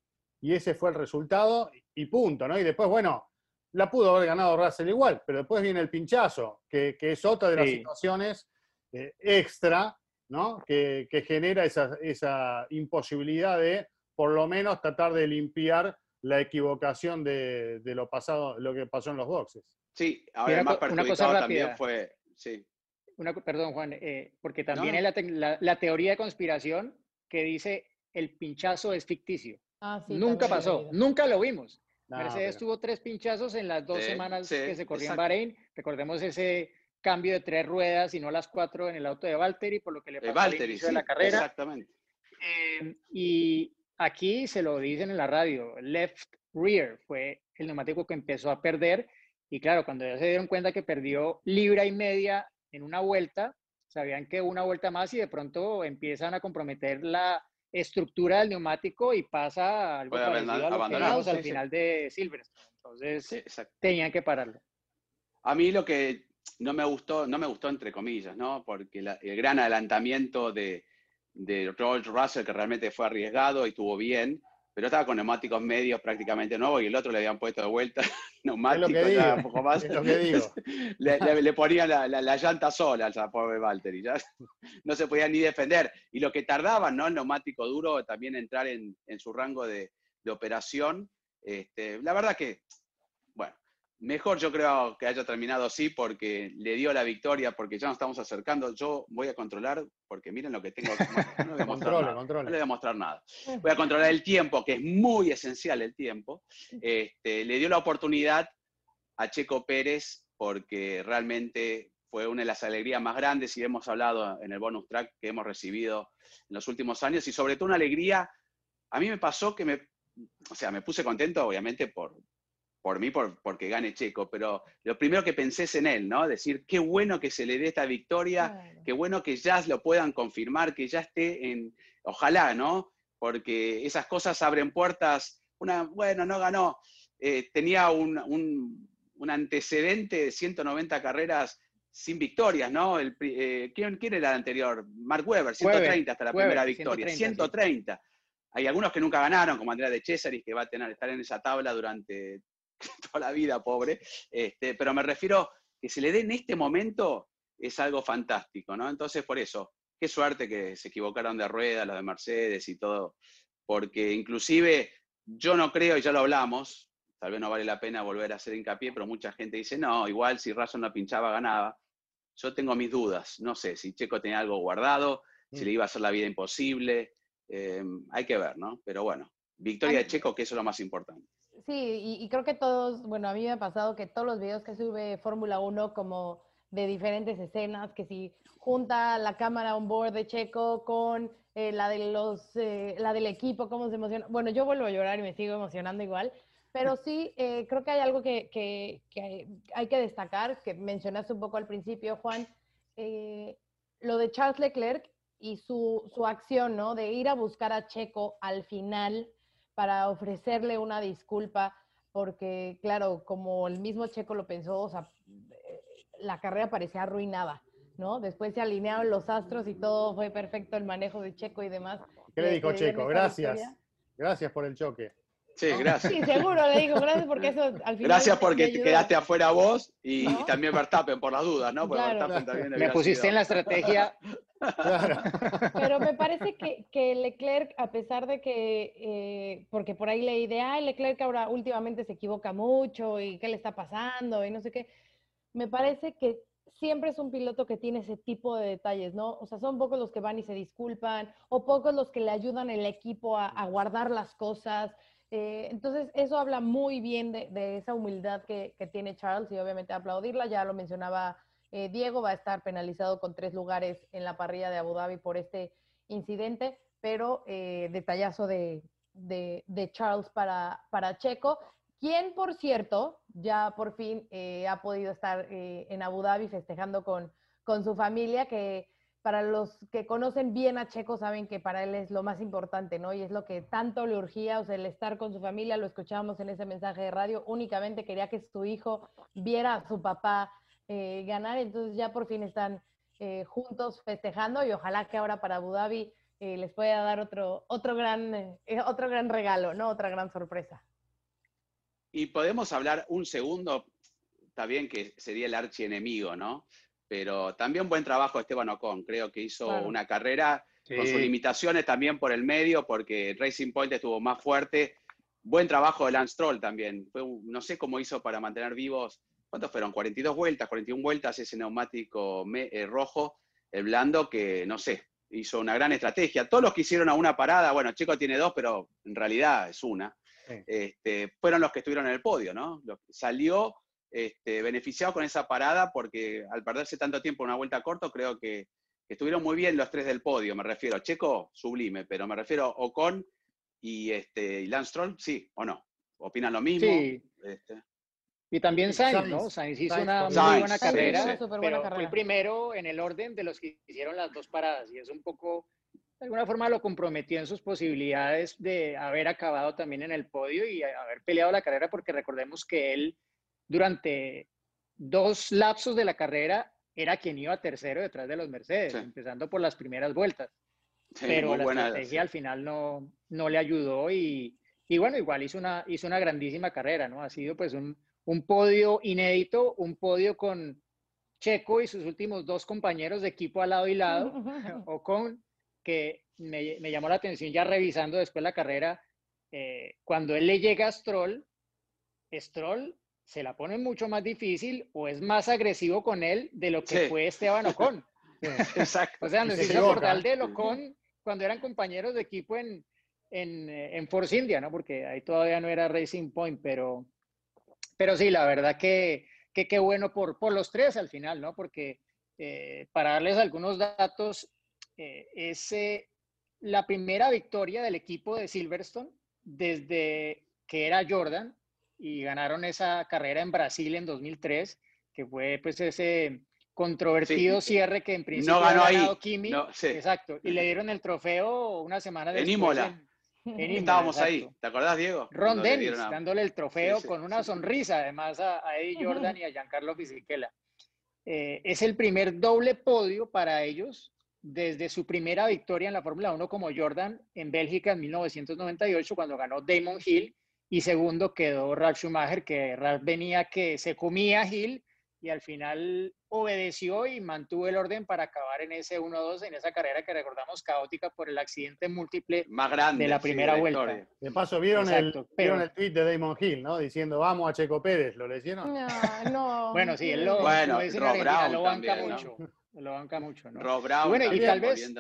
y ese fue el resultado, y punto, ¿no? Y después, bueno, la pudo haber ganado Russell igual, pero después viene el pinchazo, que, que es otra de las sí. situaciones eh, extra ¿no? que, que genera esa, esa, imposibilidad de, por lo menos, tratar de limpiar la equivocación de, de lo pasado, lo que pasó en los boxes. Sí, ahora más perjudicado también fue, sí. Una, perdón, Juan, eh, porque también no. es la, la, la, teoría de conspiración que dice el pinchazo es ficticio. Ah, sí, nunca pasó, nunca lo vimos. No, Mercedes pero... tuvo tres pinchazos en las dos sí, semanas sí, que se corrió exacto. en Bahrein. Recordemos ese cambio de tres ruedas y no las cuatro en el auto de Valtteri, por lo que le pasó Valtteri, al inicio sí, de la carrera. Exactamente. Eh, y aquí se lo dicen en la radio, left rear fue el neumático que empezó a perder. Y claro, cuando ya se dieron cuenta que perdió libra y media en una vuelta, sabían que una vuelta más y de pronto empiezan a comprometer la estructura del neumático y pasa algo Puede parecido a lo que vimos al final de Silverstone. Entonces, sí, tenían que pararlo. A mí lo que no me gustó, no me gustó entre comillas, ¿no? Porque la, el gran adelantamiento de, de George Russell, que realmente fue arriesgado y estuvo bien, pero estaba con neumáticos medios prácticamente nuevos y el otro le habían puesto de vuelta neumáticos un poco más. Es lo que digo. le, le, le, ponían la, la, la, llanta sola al pobre Valtteri, ya no se podía ni defender. Y lo que tardaban, ¿no? El neumático duro también entrar en, en su rango de, de operación. Este, la verdad que Mejor yo creo que haya terminado así porque le dio la victoria, porque ya nos estamos acercando. Yo voy a controlar, porque miren lo que tengo. No voy a nada. No voy a mostrar nada. Voy a controlar el tiempo, que es muy esencial el tiempo. Este, le dio la oportunidad a Checo Pérez porque realmente fue una de las alegrías más grandes y hemos hablado en el bonus track que hemos recibido en los últimos años y sobre todo una alegría. A mí me pasó que me, o sea, me puse contento obviamente por, por mí, por, porque gane Checo, pero lo primero que pensé es en él, ¿no? Decir, qué bueno que se le dé esta victoria, claro. qué bueno que ya lo puedan confirmar, que ya esté en, ojalá, ¿no? Porque esas cosas abren puertas, una, bueno, no ganó, eh, tenía un, un, un, antecedente de 190 carreras sin victorias, ¿no? El, eh, ¿quién, ¿quién, era el anterior? Mark Webber, 130 Weber, hasta la Weber, primera victoria, 130. 130. Sí. Hay algunos que nunca ganaron, como Andrea de Cesaris, que va a tener, estar en esa tabla durante toda la vida, pobre, este, pero me refiero que se le dé en este momento es algo fantástico, ¿no? Entonces, por eso, qué suerte que se equivocaron de rueda, los de Mercedes y todo, porque inclusive yo no creo, y ya lo hablamos, tal vez no vale la pena volver a hacer hincapié, pero mucha gente dice, no, igual si Russell no pinchaba, ganaba. Yo tengo mis dudas, no sé si Checo tenía algo guardado, mm. si le iba a hacer la vida imposible, eh, hay que ver, ¿no? Pero bueno, victoria de Checo, que eso es lo más importante. Sí, y, y, creo que todos, bueno, a mí me ha pasado que todos los videos que sube Fórmula 1 como de diferentes escenas, que si junta la cámara on board de Checo con eh, la, de los, eh, la del equipo, cómo se emociona. Bueno, yo vuelvo a llorar y me sigo emocionando igual, pero sí, eh, creo que hay algo que, que, que, hay que destacar, que mencionaste un poco al principio, Juan, eh, lo de Charles Leclerc y su, su acción, ¿no? De ir a buscar a Checo al final para ofrecerle una disculpa, porque claro, como el mismo Checo lo pensó, o sea, eh, la carrera parecía arruinada, ¿no? Después se alinearon los astros y todo fue perfecto, el manejo de Checo y demás. ¿Qué le dijo Checo? Gracias. Gracias por el choque. Sí, gracias. Sí, seguro, le digo gracias porque eso al final. Gracias porque te quedaste afuera vos y, ¿no? y también Verstappen por las dudas, ¿no? Claro. Me pusiste sido... en la estrategia Pero me parece que, que, Leclerc, a pesar de que, eh, porque por ahí leí de, ay, Leclerc ahora últimamente se equivoca mucho y qué le está pasando y no sé qué, me parece que siempre es un piloto que tiene ese tipo de detalles, ¿no? O sea, son pocos los que van y se disculpan o pocos los que le ayudan el equipo a, a guardar las cosas. Eh, entonces, eso habla muy bien de, de esa humildad que, que, tiene Charles y obviamente aplaudirla. Ya lo mencionaba eh, Diego, va a estar penalizado con tres lugares en la parrilla de Abu Dhabi por este incidente, pero eh, detallazo de, de, Charles para, para Checo, quien, por cierto, ya por fin eh, ha podido estar en Abu Dhabi festejando con, con su familia, que para los que conocen bien a Checo saben que para él es lo más importante, ¿no? Y es lo que tanto le urgía, o sea, el estar con su familia, lo escuchábamos en ese mensaje de radio, únicamente quería que su hijo viera a su papá eh, ganar, entonces ya por fin están eh, juntos festejando y ojalá que ahora para Abu Dhabi eh, les pueda dar otro, otro, gran, eh, otro gran regalo, ¿no? Otra gran sorpresa. Y podemos hablar un segundo, está bien que sería el archienemigo, ¿no? Pero también buen trabajo Esteban Ocon, creo que hizo claro. una carrera sí. con sus limitaciones también por el medio, porque Racing Point estuvo más fuerte. Buen trabajo de Lance Troll también. Fue, no sé cómo hizo para mantener vivos, ¿cuántos fueron? 42 vueltas, 41 vueltas ese neumático me, eh, rojo, el blando, que no sé, hizo una gran estrategia. Todos los que hicieron a una parada, bueno, Chico tiene dos, pero en realidad es una sí. este, fueron los que estuvieron en el podio, ¿no? Salió este, beneficiado con esa parada porque al perderse tanto tiempo en una vuelta corta, creo que, que, estuvieron muy bien los tres del podio, me refiero. Checo, sublime, pero me refiero a Ocon y, este, y Lance Stroll, sí o no. ¿Opinan lo mismo? Sí. Este. Y también Sainz, Sainz, ¿no? Sainz hizo Sainz, una Sainz, muy buena carrera, sí, sí. pero carrera. fue el primero en el orden de los que hicieron las dos paradas y es un poco de alguna forma lo comprometió en sus posibilidades de haber acabado también en el podio y haber peleado la carrera, porque recordemos que él durante dos lapsos de la carrera era quien iba tercero detrás de los Mercedes, sí. empezando por las primeras vueltas. Sí, Pero la buena, estrategia al final no, no le ayudó y, y, bueno, igual hizo una, hizo una grandísima carrera, ¿no? Ha sido pues un, un podio inédito, un podio con Checo y sus últimos dos compañeros de equipo al lado y lado, o con que me, me, llamó la atención ya revisando después la carrera, eh, cuando él le llega a Stroll, Stroll se la pone mucho más difícil o es más agresivo con él de lo que sí. fue Esteban Ocon. Exacto. O sea, nos hizo acordar de Ocon cuando eran compañeros de equipo en, en, eh, en, Force India, ¿no? Porque ahí todavía no era Racing Point, pero, pero sí, la verdad que qué que bueno por, por los tres al final, ¿no? Porque eh, para darles algunos datos, eh, es eh, la primera victoria del equipo de Silverstone desde que era Jordan y ganaron esa carrera en Brasil en 2003, que fue pues ese controvertido sí. cierre que en principio no ganó ganado ahí. Kimi. No, sí. Exacto. Y le dieron el trofeo una semana después. En Imola. En, Estábamos exacto. ahí, ¿te acordás, Diego? Ron Dennis a... dándole el trofeo sí, con una sonrisa, además a, a Eddie Jordan y a Giancarlo Fisichella. Eh, es el primer doble podio para ellos desde su primera victoria en la Fórmula 1 como Jordan en Bélgica en 1998, cuando ganó Damon Hill, y segundo quedó Ralf Schumacher, que Ralf venía que se comía a Hill y al final obedeció y mantuvo el orden para acabar en ese 1-2, en esa carrera que recordamos caótica por el accidente múltiple Más grande, de la primera sí, vuelta. De paso, ¿vieron, Exacto, el, pero... ¿vieron el tweet de Damon Hill, ¿no? Diciendo, vamos a Checo Pérez, ¿lo leyeron? No, no. bueno, sí, él lo, bueno, lo, Brown lo banca también, mucho. ¿no? lo banca mucho, ¿no? Rob Brown y bueno, y tal vez,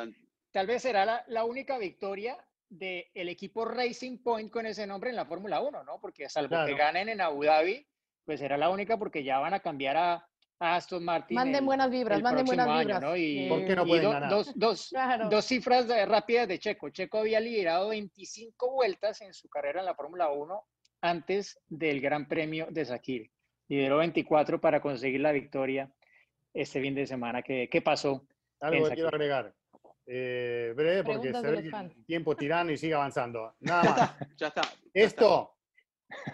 tal vez será la, la única victoria del el equipo Racing Point con ese nombre en la Fórmula 1, ¿no? Porque salvo Claro. que ganen en Abu Dhabi, pues será la única porque ya van a cambiar a, a Aston Martin. Manden el- buenas vibras, el manden buenas próximo vibras. año, ¿no? Y, ¿Por qué no y pueden do- ganar? dos, dos, Claro. dos cifras de- rápidas de Checo. Checo había liderado 25 vueltas en su carrera en la Fórmula 1 antes del Gran Premio de Sakir. Lideró 24 para conseguir la victoria este fin de semana. ¿Qué, qué pasó? Algo que quiero agregar. Eh, breve, porque se ve el tiempo tirano y sigue avanzando. Nada más. Ya está. ya Esto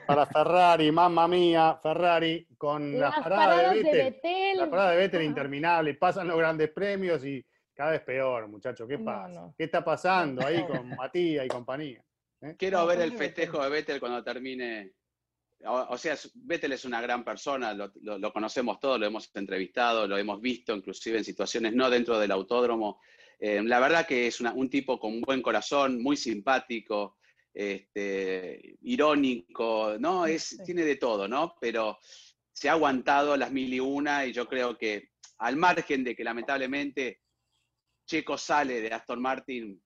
para Ferrari, mamma mía, Ferrari, con las, Las paradas, de de Vettel. La parada de Vettel interminable, pasan los grandes premios y cada vez peor, muchachos. ¿Qué No, pasa? no. ¿Qué está pasando ahí con Matías y compañía? está. Quiero ver el festejo de Vettel cuando termine. O, o sea, Vettel es una gran persona, lo, lo- lo conocemos todos, lo hemos entrevistado, lo hemos visto inclusive en situaciones no dentro del autódromo, Eh, la verdad que es un tipo con un buen corazón, muy simpático, este, irónico, ¿no? Es, Tiene de todo, ¿no? Pero se ha aguantado las mil y una y yo creo que al margen de que lamentablemente Checo sale de Aston Martin,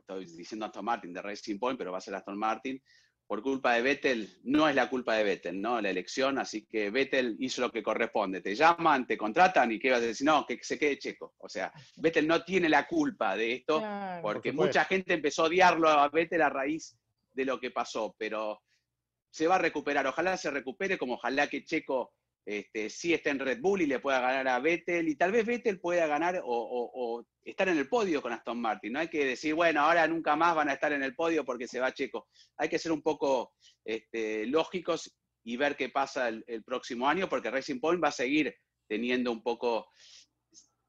estoy diciendo Aston Martin, de Racing Point, pero va a ser Aston Martin, por culpa de Vettel, no es la culpa de Vettel, ¿no? La elección, así que Vettel hizo lo que corresponde. Te llaman, te contratan y ¿qué vas a decir? No, que se quede checo. O sea, Vettel no tiene la culpa de esto, porque mucha gente empezó a odiarlo a Vettel a raíz de lo que pasó, pero se va a recuperar. Ojalá se recupere, como ojalá que Checo este, sí esté en Red Bull y le pueda ganar a Vettel, y tal vez Vettel pueda ganar o, estar en el podio con Aston Martin. No hay que decir, bueno, ahora nunca más van a estar en el podio porque se va Checo. Hay que ser un poco este, lógicos y ver qué pasa el, próximo año, porque Racing Point va a seguir teniendo un poco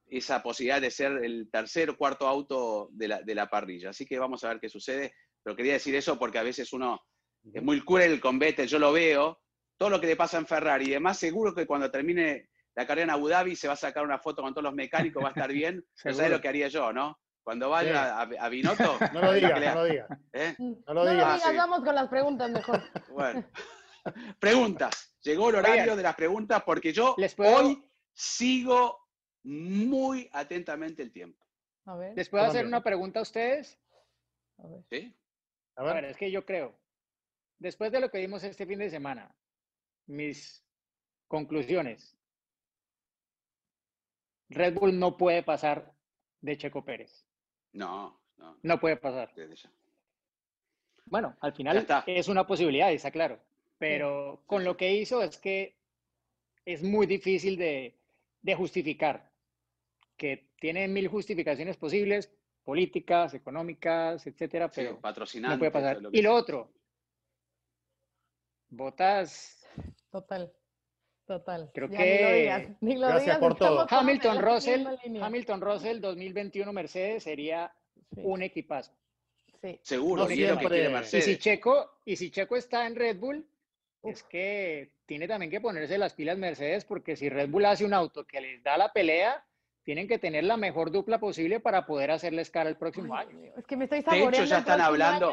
esa posibilidad de ser el tercer o cuarto auto de la, de la parrilla. Así que vamos a ver qué sucede. Pero quería decir eso porque a veces uno es muy cruel con Vettel, yo lo veo, todo lo que le pasa en Ferrari. Y además, seguro que cuando termine la carrera en Abu Dhabi se va a sacar una foto con todos los mecánicos, va a estar bien. Pero sabes lo que haría yo, ¿no? Cuando vaya a, Binotto. No lo digas, no lo digas. ¿Eh? No lo digas. Ah, vamos con las preguntas mejor. Bueno. Preguntas. Llegó el horario de las preguntas porque yo hoy sigo muy atentamente el tiempo. A ver. ¿Les puedo hacer una pregunta a ustedes? A ver. ¿Sí? A ver, es que yo creo, después de lo que vimos este fin de semana, mis conclusiones. Red Bull no puede pasar de Checo Pérez. No, no. No puede pasar. Bueno, al final es una posibilidad, está claro. Pero con lo que hizo es que es muy difícil de, justificar. Que tiene mil justificaciones posibles, políticas, económicas, etcétera, pero no puede pasar. y lo otro, Botas Total. Total. Creo que ni lo Gracias por todo. Hamilton Russell, Hamilton Russell 2021 Mercedes sería un equipazo. Sí. Seguro, Mercedes. Y si Checo, y si Checo está en Red Bull, es que tiene también que ponerse las pilas Mercedes porque si Red Bull hace un auto que les da la pelea, tienen que tener la mejor dupla posible para poder hacerles cara el próximo año. Es que me estoy saboreando. De hecho, ya están hablando.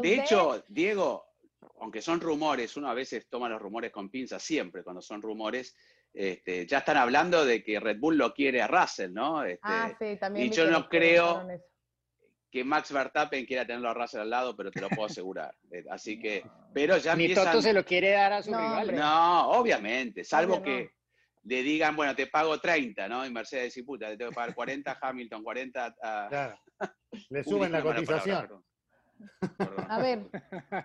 de hecho, Diego, aunque son rumores, uno a veces toma los rumores con pinzas, siempre cuando son rumores, este, ya están hablando de que Red Bull lo quiere a Russell, ¿no? Este, ah, sí, también. Y yo no creo que Max Verstappen quiera tenerlo a Russell al lado, pero te lo puedo asegurar. Eh, así que, pero ya Ni Toto se lo quiere dar a su rival. No, obviamente, salvo que le digan, bueno, te pago 30, ¿no? Y Mercedes y puta, te tengo que pagar 40, Hamilton 40. Claro. Le suben la cotización. A ver,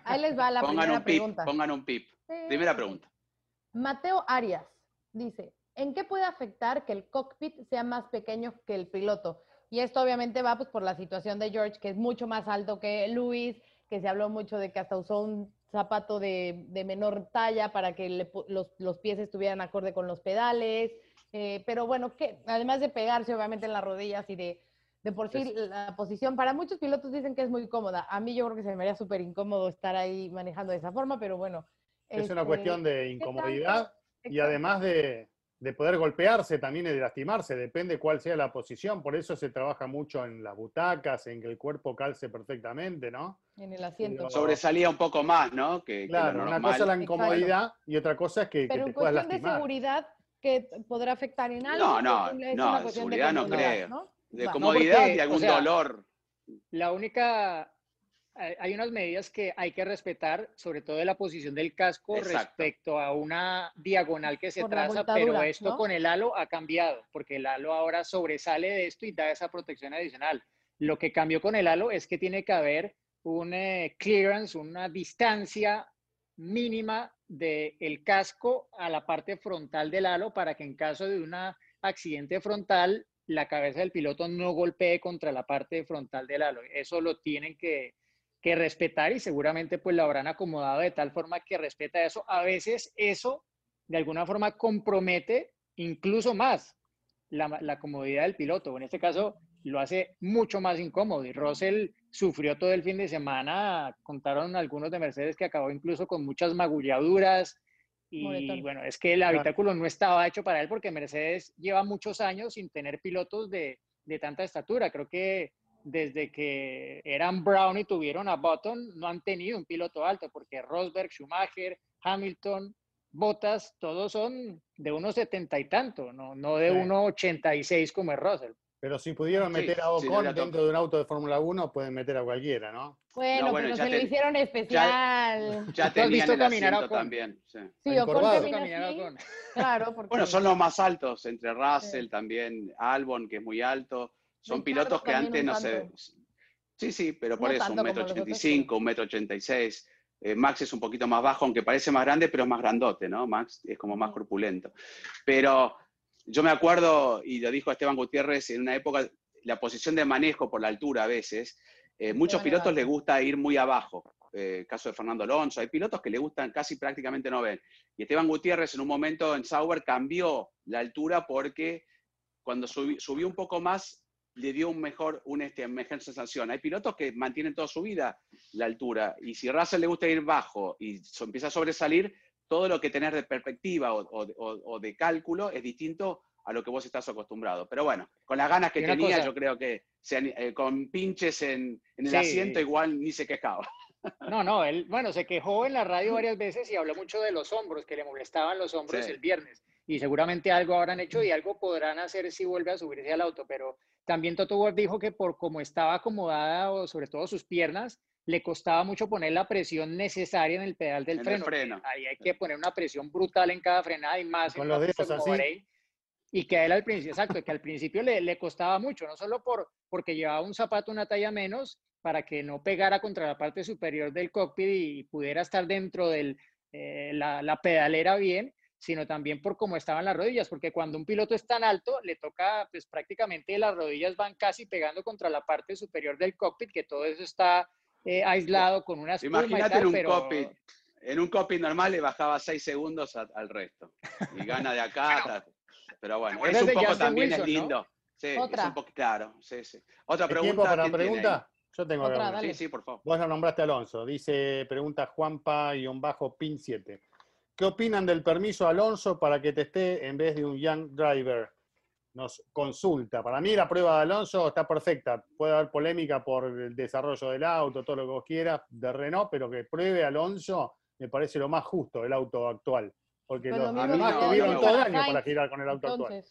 ahí les va la primera pregunta. pongan un pip. Primera pregunta. Mateo Arias dice, ¿en qué puede afectar que el cockpit sea más pequeño que el piloto? Y esto obviamente va pues, por la situación de George, que es mucho más alto que Luis, que se habló mucho de que hasta usó un zapato de, menor talla para que los, pies estuvieran acorde con los pedales. Eh, pero bueno, que además de pegarse obviamente en las rodillas y de de por sí, la posición, para muchos pilotos dicen que es muy cómoda. A mí yo creo que se me haría súper incómodo estar ahí manejando de esa forma, pero bueno. Es una cuestión de este, incomodidad y además de, poder golpearse también y de lastimarse, depende cuál sea la posición. Por eso se trabaja mucho en las butacas, en que el cuerpo calce perfectamente, ¿no? En el asiento. Sobresalía un poco más, ¿no? Que, claro, una cosa es la incomodidad y otra cosa es que, pero te en cuestión de seguridad que podrá afectar en algo. No, no, no, seguridad no creo de comodidad y algún dolor. La única, hay unas medidas que hay que respetar, sobre todo de la posición del casco respecto a una diagonal que se traza, pero esto con el halo ha cambiado, porque el halo ahora sobresale de esto y da esa protección adicional. Lo que cambió con el halo es que tiene que haber un eh, clearance, una distancia mínima del casco a la parte frontal del halo para que en caso de un accidente frontal la cabeza del piloto no golpee contra la parte frontal del halo. Eso lo tienen que, respetar y seguramente pues lo habrán acomodado de tal forma que respeta eso. A veces eso de alguna forma compromete incluso más la, comodidad del piloto. En este caso lo hace mucho más incómodo y Russell sufrió todo el fin de semana. Contaron algunos de Mercedes que acabó incluso con muchas magulladuras, y bueno, es que el habitáculo no estaba hecho para él porque Mercedes lleva muchos años sin tener pilotos de, de tanta estatura. Creo que desde que eran Brown y tuvieron a Button, no han tenido un piloto alto, porque Rosberg, Schumacher, Hamilton, Bottas, todos son de unos setenta y tanto, no, no de Sí. 1,86 como es Russell. Pero si pudieron Sí, meter a Ocon dentro de un auto de Fórmula 1, pueden meter a cualquiera, ¿no? Bueno, bueno, pero ya se te- lo hicieron especial. Ya ¿Tú has tenían visto el caminar Ocon? también. sí. Sí, Ocon camina así, Claro, porque Bueno, son los más altos, entre Russell también, Albon, que es muy alto. Son Ricardo pilotos que antes no tanto. se... Sí, sí, pero por No eso, un metro ochenta y cinco, un metro ochenta y seis. Eh, Max es un poquito más bajo, aunque parece más grande, pero es más grandote, ¿no? Max es como más corpulento. Pero yo me acuerdo, y lo dijo Esteban Gutiérrez, en una época, la posición de manejo por la altura a veces, eh, muchos pilotos les gusta ir muy abajo. Eh, caso de Fernando Alonso, hay pilotos que le gustan casi prácticamente no ven. Y Esteban Gutiérrez en un momento en Sauber cambió la altura porque cuando subi- subió un poco más le dio un mejor, este, mejor sensación. Hay pilotos que mantienen toda su vida la altura y si Russell le gusta ir bajo y so- empieza a sobresalir, todo lo que tenés de perspectiva o, o- o- o de cálculo es distinto a lo que vos estás acostumbrado. Pero bueno, con las ganas que tenía, cosa- yo creo que se eh, con pinches en, en el Sí. asiento igual ni se quejaba. No, no, él, bueno, se quejó en la radio varias veces y habló mucho de los hombros, que le molestaban los hombros Sí. el viernes. Y seguramente algo habrán hecho y algo podrán hacer si vuelve a subirse al auto. Pero también Toto Wolff dijo que por cómo estaba acomodada, o sobre todo sus piernas, le costaba mucho poner la presión necesaria en el pedal del En el freno. freno. Ahí hay que poner una presión brutal en cada frenada y más Con en los dedos como así. Bahrein. Y que a él al principio, exacto, que al principio le, le costaba mucho, no solo por, porque llevaba un zapato una talla menos para que no pegara contra la parte superior del cockpit y pudiera estar dentro de la, la pedalera bien, sino también por cómo estaban las rodillas, porque cuando un piloto es tan alto, le toca, pues prácticamente las rodillas van casi pegando contra la parte superior del cockpit, que todo eso está eh, aislado con una espuma y Imagínate tal, en un pero- cockpit. En un cockpit normal le bajaba 6 segundos a- al resto. Y gana de acá. pero bueno, es un poco también es Wilson, no? lindo. Sí, es Otra. un poco claro. Sí, sí. Otra ¿Hay pregunta. tiempo para la pregunta? Yo tengo Otra. Sí, sí, por favor. Vos lo nombraste Alonso. Dice, pregunta Juanpa-Pin 7. ¿Qué opinan del permiso Alonso para que te esté en vez de un Young Driver? Nos consulta. Para mí la prueba de Alonso está perfecta. Puede haber polémica por el desarrollo del auto, todo lo que vos quieras, de Renault, pero que pruebe Alonso me parece lo más justo del auto actual. Porque lo los mismo demás que vieron todo el año para girar con el auto actual.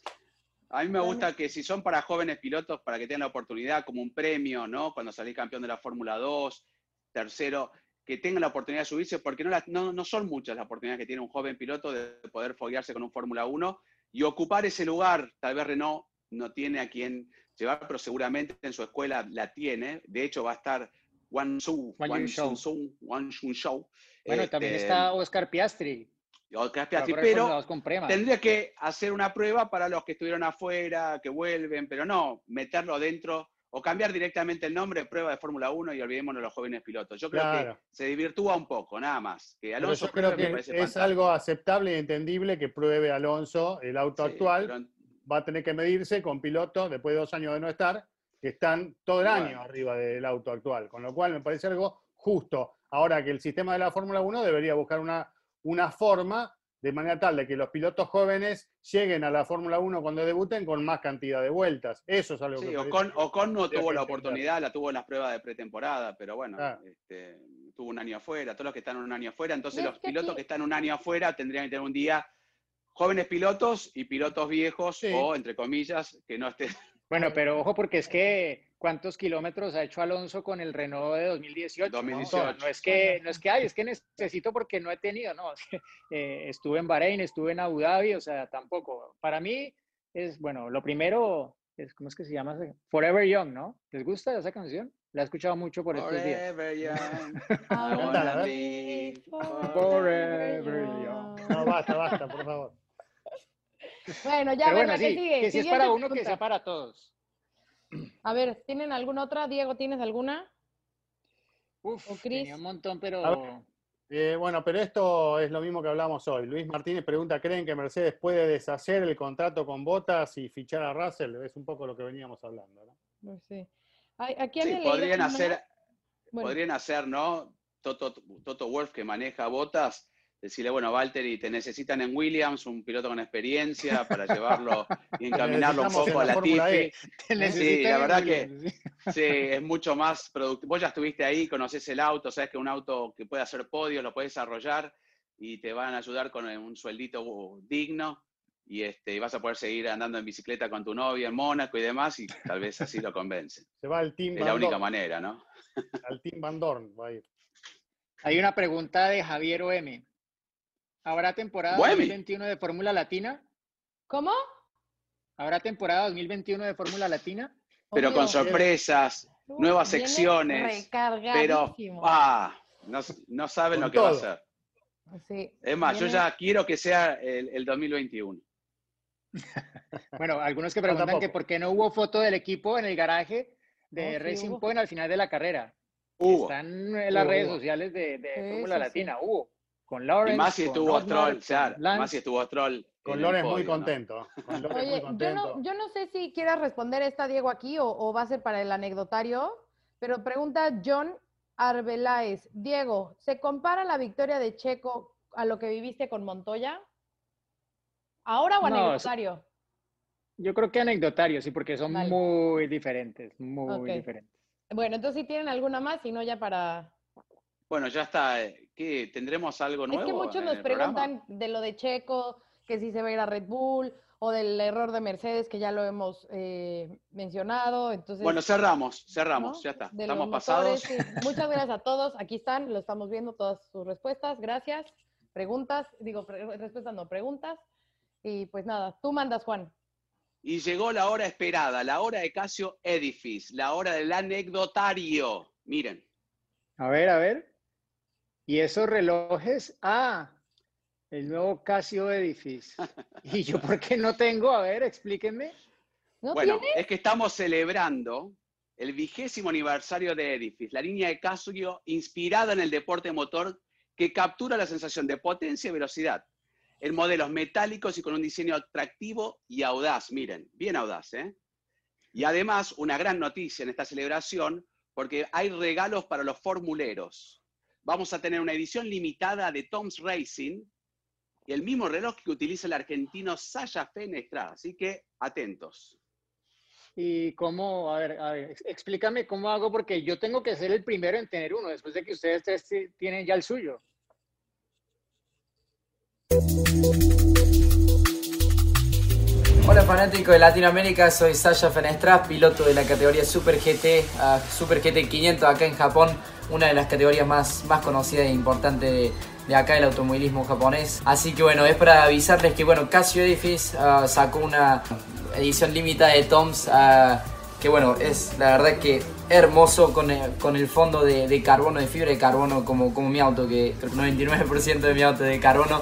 A mí me gusta que si son para jóvenes pilotos, para que tengan la oportunidad como un premio, ¿no? Cuando salí campeón de la Fórmula 2, tercero, que tengan la oportunidad de subirse, porque no, las- no, no son muchas las oportunidades que tiene un joven piloto de poder foguearse con un Fórmula 1 y ocupar ese lugar. Tal vez Renault no tiene a quien llevar, pero seguramente en su escuela la tiene. De hecho, va a estar Wan Su, Wan Wan Yun Shou. Sun Sung, Wan Shun Shou. Bueno, también Este, está Oscar Piastri. Oscar Piastri, pero 2 con Prema. Tendría que hacer una prueba para los que estuvieron afuera, que vuelven, pero no meterlo dentro o cambiar directamente el nombre prueba de Fórmula 1 y olvidémonos los jóvenes pilotos. Yo creo Claro. que se divirtúa un poco, nada más. Que Pero Alonso yo creo que es fantástico. algo aceptable y entendible que pruebe Alonso el auto Sí, actual. pero- va a tener que medirse con pilotos, después de dos años de no estar, que están todo el Bueno. año arriba del auto actual. Con lo cual me parece algo justo. Ahora que el sistema de la Fórmula 1 debería buscar una, una forma de manera tal de que los pilotos jóvenes lleguen a la Fórmula 1 cuando debuten con más cantidad de vueltas. Eso es algo Sí, que... Ocon, Ocon no tuvo la oportunidad, la tuvo en las pruebas de pretemporada, pero bueno, Ah. este, tuvo un año afuera, todos los que están un año afuera, entonces los pilotos que están un año afuera tendrían que tener un día jóvenes pilotos y pilotos viejos Sí. o, entre comillas, que no estén Bueno, pero ojo porque es que ¿cuántos kilómetros ha hecho Alonso con el Renault de 2018? ¿no? 2018. No, es que no es que hay, es que necesito porque no he tenido, no. Eh, estuve en Bahrein, estuve en Abu Dhabi, o sea, tampoco. Para mí es bueno, lo primero es ¿cómo es que se llama? Forever Young, ¿no? ¿Les gusta esa canción? La he escuchado mucho por estos días. Forever young. Live Forever young. No, basta, basta, por favor. Bueno, ya, bueno, ¿qué sí, sigue? que si es para uno, que sea para todos. A ver, ¿tienen alguna otra? Diego, ¿tienes alguna? Uf, ¿O Chris? tenía un montón, pero Eh, bueno, pero esto es lo mismo que hablamos hoy. Luis Martínez pregunta, ¿creen que Mercedes puede deshacer el contrato con Botas y fichar a Russell? Es un poco lo que veníamos hablando, ¿no? Aquí Sí, podrían hacer, Bueno, podrían hacer, ¿no? Toto, Toto Wolf, que maneja botas, decirle, bueno, Valtteri, te necesitan en Williams, un piloto con experiencia para llevarlo y encaminarlo un poco a en la E. Tifi. Te Sí, la verdad que Williams, sí. sí, es mucho más productivo. Vos ya estuviste ahí, conoces el auto, sabes que un auto que puede hacer podios lo puedes desarrollar y te van a ayudar con un sueldito uh, digno y este, y vas a poder seguir andando en bicicleta con tu novia en Mónaco y demás y tal vez así lo convence. Se va al Team Es la única Dorn. manera, ¿no? Al Team Van Dorn va a ir. Hay una pregunta de Javier OM. ¿Habrá temporada Buemi. 2021 de Fórmula Latina? ¿Cómo? ¿Habrá temporada 2021 de Fórmula Latina? Pero con sorpresas, Uy, nuevas secciones, pero ah, no, no saben Con lo que va a ser. Sí, Es más, yo ya quiero que sea el, el 2021. Bueno, algunos que preguntan que por qué no hubo foto del equipo en el garaje de Racing hubo. Point al final de la carrera. Hubo. Están en las Hubo, redes hubo. sociales de, de Sí, Fórmula sí, sí. Latina. Hubo. Con Y Lawrence. más si estuvo Stroll, claro, más si estuvo Stroll. Con Lorenz muy contento. Con Lorenz Oye, muy yo no, yo no sé si quieras responder esta, Diego, aquí o, o va a ser para el anecdotario, pero pregunta John Arbeláez. Diego, ¿se compara la victoria de Checo a lo que viviste con Montoya? ¿Ahora o No, anecdotario? Yo creo que anecdotario, sí, porque son muy diferentes, muy diferentes. Bueno, entonces si tienen alguna más, si no ya para... Bueno, ya está. eh, ¿Qué? ¿Tendremos algo nuevo? Es que muchos nos programa? preguntan de lo de Checo, que si se va a ir a Red Bull, o del error de Mercedes, que ya lo hemos eh, mencionado. Entonces, Bueno, cerramos, cerramos, ¿no? ya está. De Estamos pasados. motores, sí. Muchas gracias a todos. Aquí están, lo estamos viendo todas sus respuestas. Gracias. Preguntas, digo, pre- respuestas no, preguntas. Y pues nada, tú mandas, Juan. Y llegó la hora esperada, la hora de Casio Edifice, la hora del anecdotario. Miren, A ver, a ver. ¿Y esos relojes? Ah, el nuevo Casio Edifice. ¿Y yo por qué no tengo? A ver, explíquenme. ¿No bueno, es que estamos celebrando el vigésimo aniversario de Edifice, la línea de Casio inspirada en el deporte motor que captura la sensación de potencia y velocidad en modelos metálicos y con un diseño atractivo y audaz. Miren, bien audaz, ¿eh? Y además, una gran noticia en esta celebración, porque hay regalos para los formuleros. Vamos a tener una edición limitada de Tom's Racing y el mismo reloj que utiliza el argentino Sasha Fenestra. Así que atentos. ¿Y cómo? A ver, a ver, ex- explícame cómo hago, porque yo tengo que ser el primero en tener uno, después de que ustedes tres ti- tienen ya el suyo. Hola fanático de Latinoamérica, soy Sasha Fenestra, piloto de la categoría Super GT, ah, Super GT 500 acá en Japón, una de las categorías más, más conocidas e importantes de, de acá del automovilismo japonés. Así que bueno, es para avisarles que bueno, Casio Edifice ah, sacó una edición limitada de Toms, ah, que bueno, es la verdad que hermoso con el, con el fondo de, de carbono, de fibra de carbono como, como mi auto, que el 99% de mi auto es de carbono.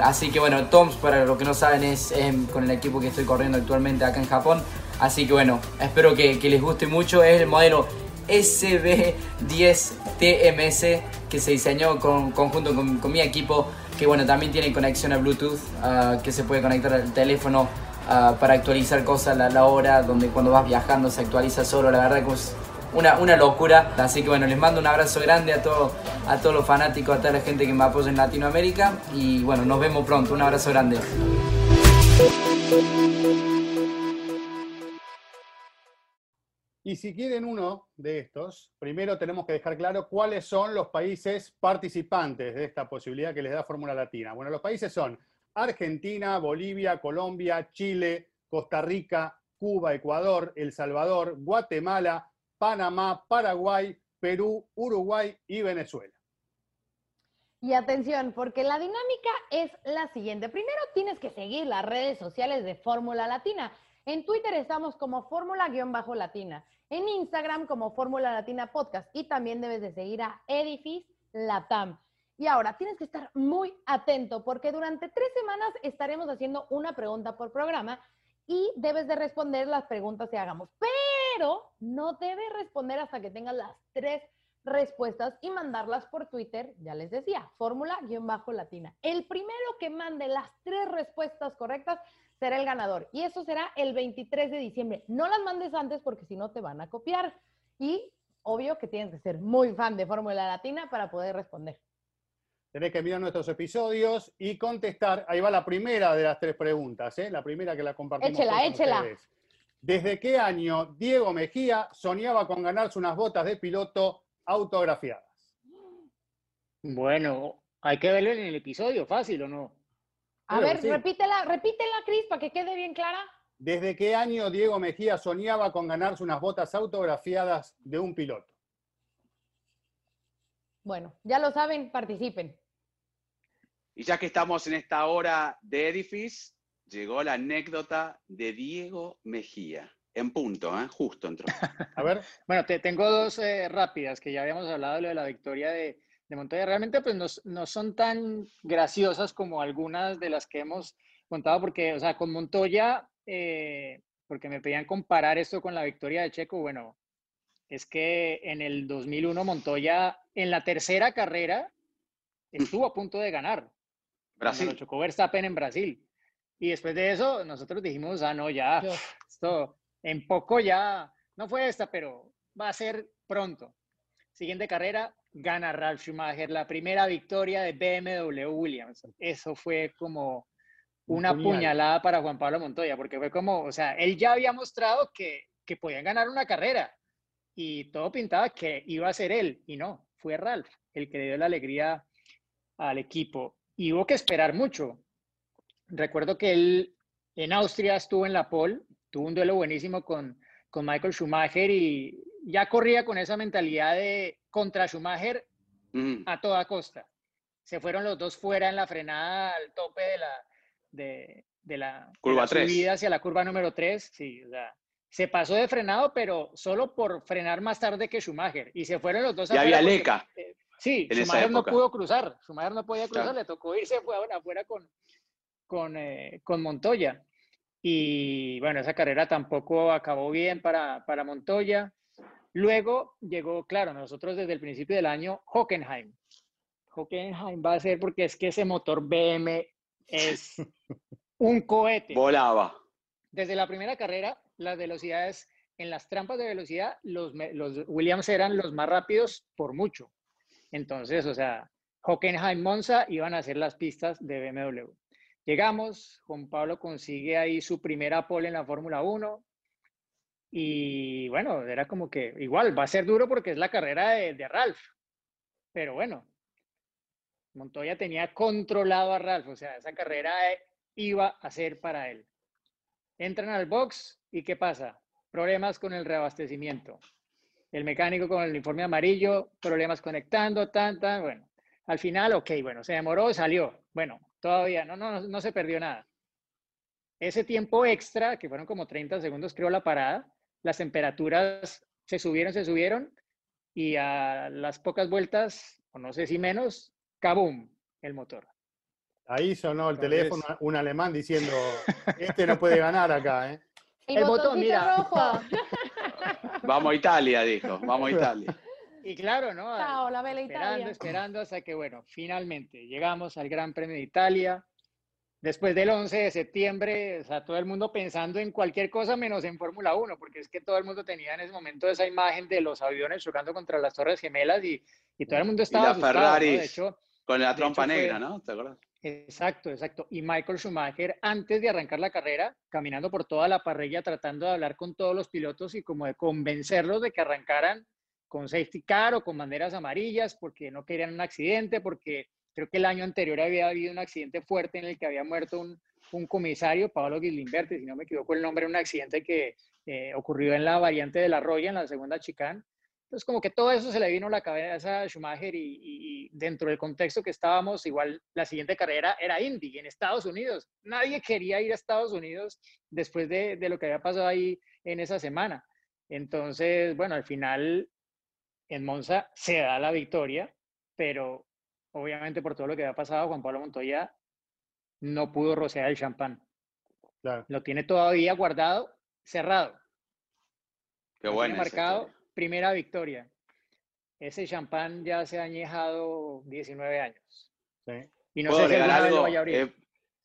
Así que bueno, Toms, para los que no saben, es, con el equipo que estoy corriendo actualmente acá en Japón. Así que bueno, espero que, les guste mucho. Es el modelo SB10TMS que se diseñó con, conjunto con, con mi equipo. Que bueno, también tiene conexión a Bluetooth, ah, que se puede conectar al teléfono ah, para actualizar cosas la, la hora, donde cuando vas viajando se actualiza solo. La verdad que es una, una locura. Así que bueno, les mando un abrazo grande a, todo, a todos los fanáticos, a toda la gente que me apoya en Latinoamérica. Y bueno, nos vemos pronto. Un abrazo grande. Y si quieren uno de estos, primero tenemos que dejar claro cuáles son los países participantes de esta posibilidad que les da Fórmula Latina. Bueno, los países son Argentina, Bolivia, Colombia, Chile, Costa Rica, Cuba, Ecuador, El Salvador, Guatemala, Panamá, Paraguay, Perú, Uruguay y Venezuela. Y atención, porque la dinámica es la siguiente. Primero tienes que seguir las redes sociales de Fórmula Latina. En Twitter estamos como Fórmula-Latina. En Instagram como Fórmula Latina Podcast. Y también debes de seguir a Edifice Latam. Y ahora tienes que estar muy atento porque durante tres semanas estaremos haciendo una pregunta por programa y debes de responder las preguntas que hagamos. Pero no debes responder hasta que tengas las tres respuestas y mandarlas por Twitter, ya les decía, fórmula-latina. El primero que mande las tres respuestas correctas será el ganador. Y eso será el 23 de diciembre. No las mandes antes porque si no te van a copiar. Y obvio que tienes que ser muy fan de Fórmula Latina para poder responder. Tenés que mirar nuestros episodios y contestar. Ahí va la primera de las tres preguntas, ¿eh? la primera que la compartimos. Échela, con échela. ustedes. ¿Desde qué año Diego Mejía soñaba con ganarse unas botas de piloto autografiadas? Bueno, hay que verlo en el episodio, fácil o no. A ver, sí. repítela, repítela, Cris, para que quede bien clara. ¿Desde qué año Diego Mejía soñaba con ganarse unas botas autografiadas de un piloto? Bueno, ya lo saben, participen. Y ya que estamos en esta hora de Edifice, llegó la anécdota de Diego Mejía. En punto, ¿eh? justo entró. A ver, Bueno, te, tengo dos eh, rápidas que ya habíamos hablado de lo de la victoria de, de Montoya. Realmente pues no, son tan graciosas como algunas de las que hemos contado porque, o sea, con Montoya, eh, porque me pedían comparar esto con la victoria de Checo, bueno, es que en el 2001 Montoya en la tercera carrera estuvo a punto de ganar. cuando lo Brasil. chocó Verstappen en Brasil. Y después de eso, nosotros dijimos, ah, no, ya, Dios. esto en poco ya, no fue esta, pero va a ser pronto. Siguiente carrera, gana Ralf Schumacher, la primera victoria de BMW Williams. Eso fue como Un una puñal. puñalada para Juan Pablo Montoya, porque fue como, o sea, él ya había mostrado que, que podían ganar una carrera y todo pintaba que iba a ser él, y no, fue Ralf el que le dio la alegría al equipo. Y hubo que esperar mucho. Recuerdo que él en Austria estuvo en la pole, tuvo un duelo buenísimo con, con Michael Schumacher y ya corría con esa mentalidad de contra Schumacher Mm. a toda costa. Se fueron los dos fuera en la frenada al tope de la, de, de la, de Curva la tres. subida hacia la curva número 3. Sí, o sea, se pasó de frenado, pero solo por frenar más tarde que Schumacher. Y se fueron los dos Ya había porque, leca. eh, sí, Schumacher no pudo cruzar. Schumacher no podía cruzar, Claro. le tocó irse afuera, afuera con, con, eh, con Montoya. Y bueno, esa carrera tampoco acabó bien para, para Montoya. Luego llegó, claro, nosotros desde el principio del año, Hockenheim. Hockenheim va a ser porque es que ese motor BM es un cohete. Volaba. Desde la primera carrera, las velocidades en las trampas de velocidad, los, los Williams eran los más rápidos por mucho. Entonces, o sea, Hockenheim, Monza iban a ser las pistas de BMW. Llegamos, Juan Pablo consigue ahí su primera pole en la Fórmula 1. Y bueno, era como que igual va a ser duro porque es la carrera de, de Ralph. Pero bueno, Montoya tenía controlado a Ralph, o sea, esa carrera iba a ser para él. Entran al box y ¿qué pasa? Problemas con el reabastecimiento. El mecánico con el uniforme amarillo, problemas conectando, tan, tan, bueno. Al final, ok, bueno, se demoró, salió. Bueno, todavía no, no, no se perdió nada. Ese tiempo extra, que fueron como 30 segundos, creo, la parada, las temperaturas se subieron, se subieron, y a las pocas vueltas, o no sé si menos, ¡cabum! el motor. ahí sonó el Entonces- teléfono un alemán diciendo, este no puede ganar acá, ¿eh? El, El botón, mira. rojo. Vamos a Italia, dijo. Vamos a Italia. Y claro, ¿no? Al- Chao, la vela esperando, Italia. esperando hasta que, bueno, finalmente llegamos al Gran Premio de Italia. Después del 11 de septiembre, o sea, todo el mundo pensando en cualquier cosa menos en Fórmula 1, porque es que todo el mundo tenía en ese momento esa imagen de los aviones chocando contra las Torres Gemelas y, y todo el mundo estaba la asustado, ¿no? Ferraris. De hecho, Con la trompa hecho, fue- negra, ¿no? ¿Te acuerdas? Exacto, exacto. Y Michael Schumacher, antes de arrancar la carrera, caminando por toda la parrilla, tratando de hablar con todos los pilotos y como de convencerlos de que arrancaran con safety car o con banderas amarillas, porque no querían un accidente, porque creo que el año anterior había habido un accidente fuerte en el que había muerto un, un comisario, Pablo Ghilimberti, si no me equivoco el nombre, un accidente que eh, ocurrió en la variante de la Roya, en la segunda chicane. Entonces, como que todo eso se le vino a la cabeza a Schumacher y- y dentro del contexto que estábamos, igual la siguiente carrera era Indy en Estados Unidos. Nadie quería ir a Estados Unidos después de, de lo que había pasado ahí en esa semana. Entonces, bueno, al final en Monza se da la victoria, pero obviamente por todo lo que había pasado, Juan Pablo Montoya no pudo rociar el champán. Claro. Lo tiene todavía guardado, cerrado. Qué bueno. tiene marcado, primera victoria. Ese champán ya se ha añejado 19 años. Sí. Y no ¿Puedo sé si vez lo algo? vaya a abrir. Es,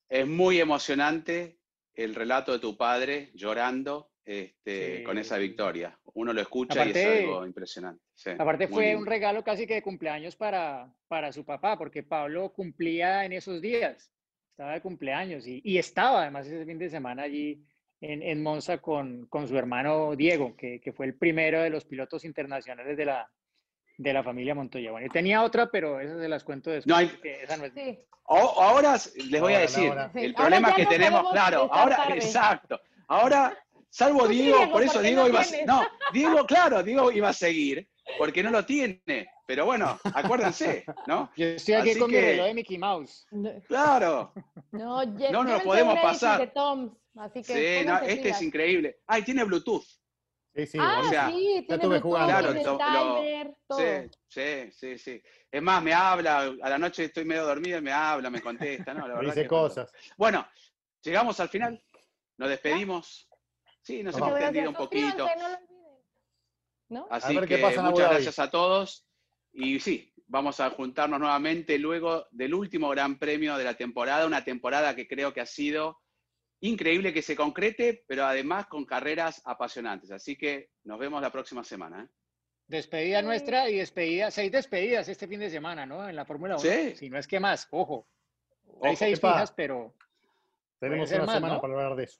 es muy emocionante el relato de tu padre llorando este, Sí, con esa victoria. Uno lo escucha y Aparte- es algo impresionante. Sí, Aparte fue lindo. un regalo casi que de cumpleaños para, para su papá, porque Pablo cumplía en esos días, estaba de cumpleaños y, y estaba además ese fin de semana allí en, en Monza con, con su hermano Diego, que, que fue el primero de los pilotos internacionales de la, de la familia Montoya. Bueno, y tenía otra, pero esas se las cuento después, No hay- porque esa no es Sí. O- ahora les voy a decir, ahora. El problema que no tenemos, claro, ahora, tarde. exacto. Ahora, salvo Diego, Diego, por eso Diego no iba a, tienes. no, Diego, claro, Diego iba a seguir, porque no lo tiene. Pero bueno, acuérdense, ¿no? Yo estoy aquí Así con mi que- reloj de Mickey Mouse. Claro. no, No nos podemos pasar. de Toms, así que Sí, no, este es increíble. Ay, tiene Bluetooth. Sí, sí, ah, o sea, sí, tiene estuve Bluetooth, jugando. Claro, tiene to- lo- timer, todo. Sí, sí, sí, sí. Es más, me habla, a la noche estoy medio dormido y me habla, me contesta, ¿no? La verdad dice que- cosas. Bueno, llegamos al final, nos despedimos. Sí, nos hemos extendido un poquito. Suscríbanse, no lo olviden. ¿No? Así ver qué que pasa Abu muchas gracias a todos. Y sí, vamos a juntarnos nuevamente luego del último gran premio de la temporada, una temporada que creo que ha sido increíble que se concrete, pero además con carreras apasionantes. Así que nos vemos la próxima semana. ¿eh? Despedida Sí. nuestra y despedida, seis despedidas este fin de semana, ¿no? En la Fórmula 1. Sí. Si no es que más, ojo. Hay seis fijas, pero Tenemos una más, semana ¿no? para hablar de eso.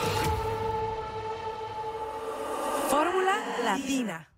Fórmula Latina.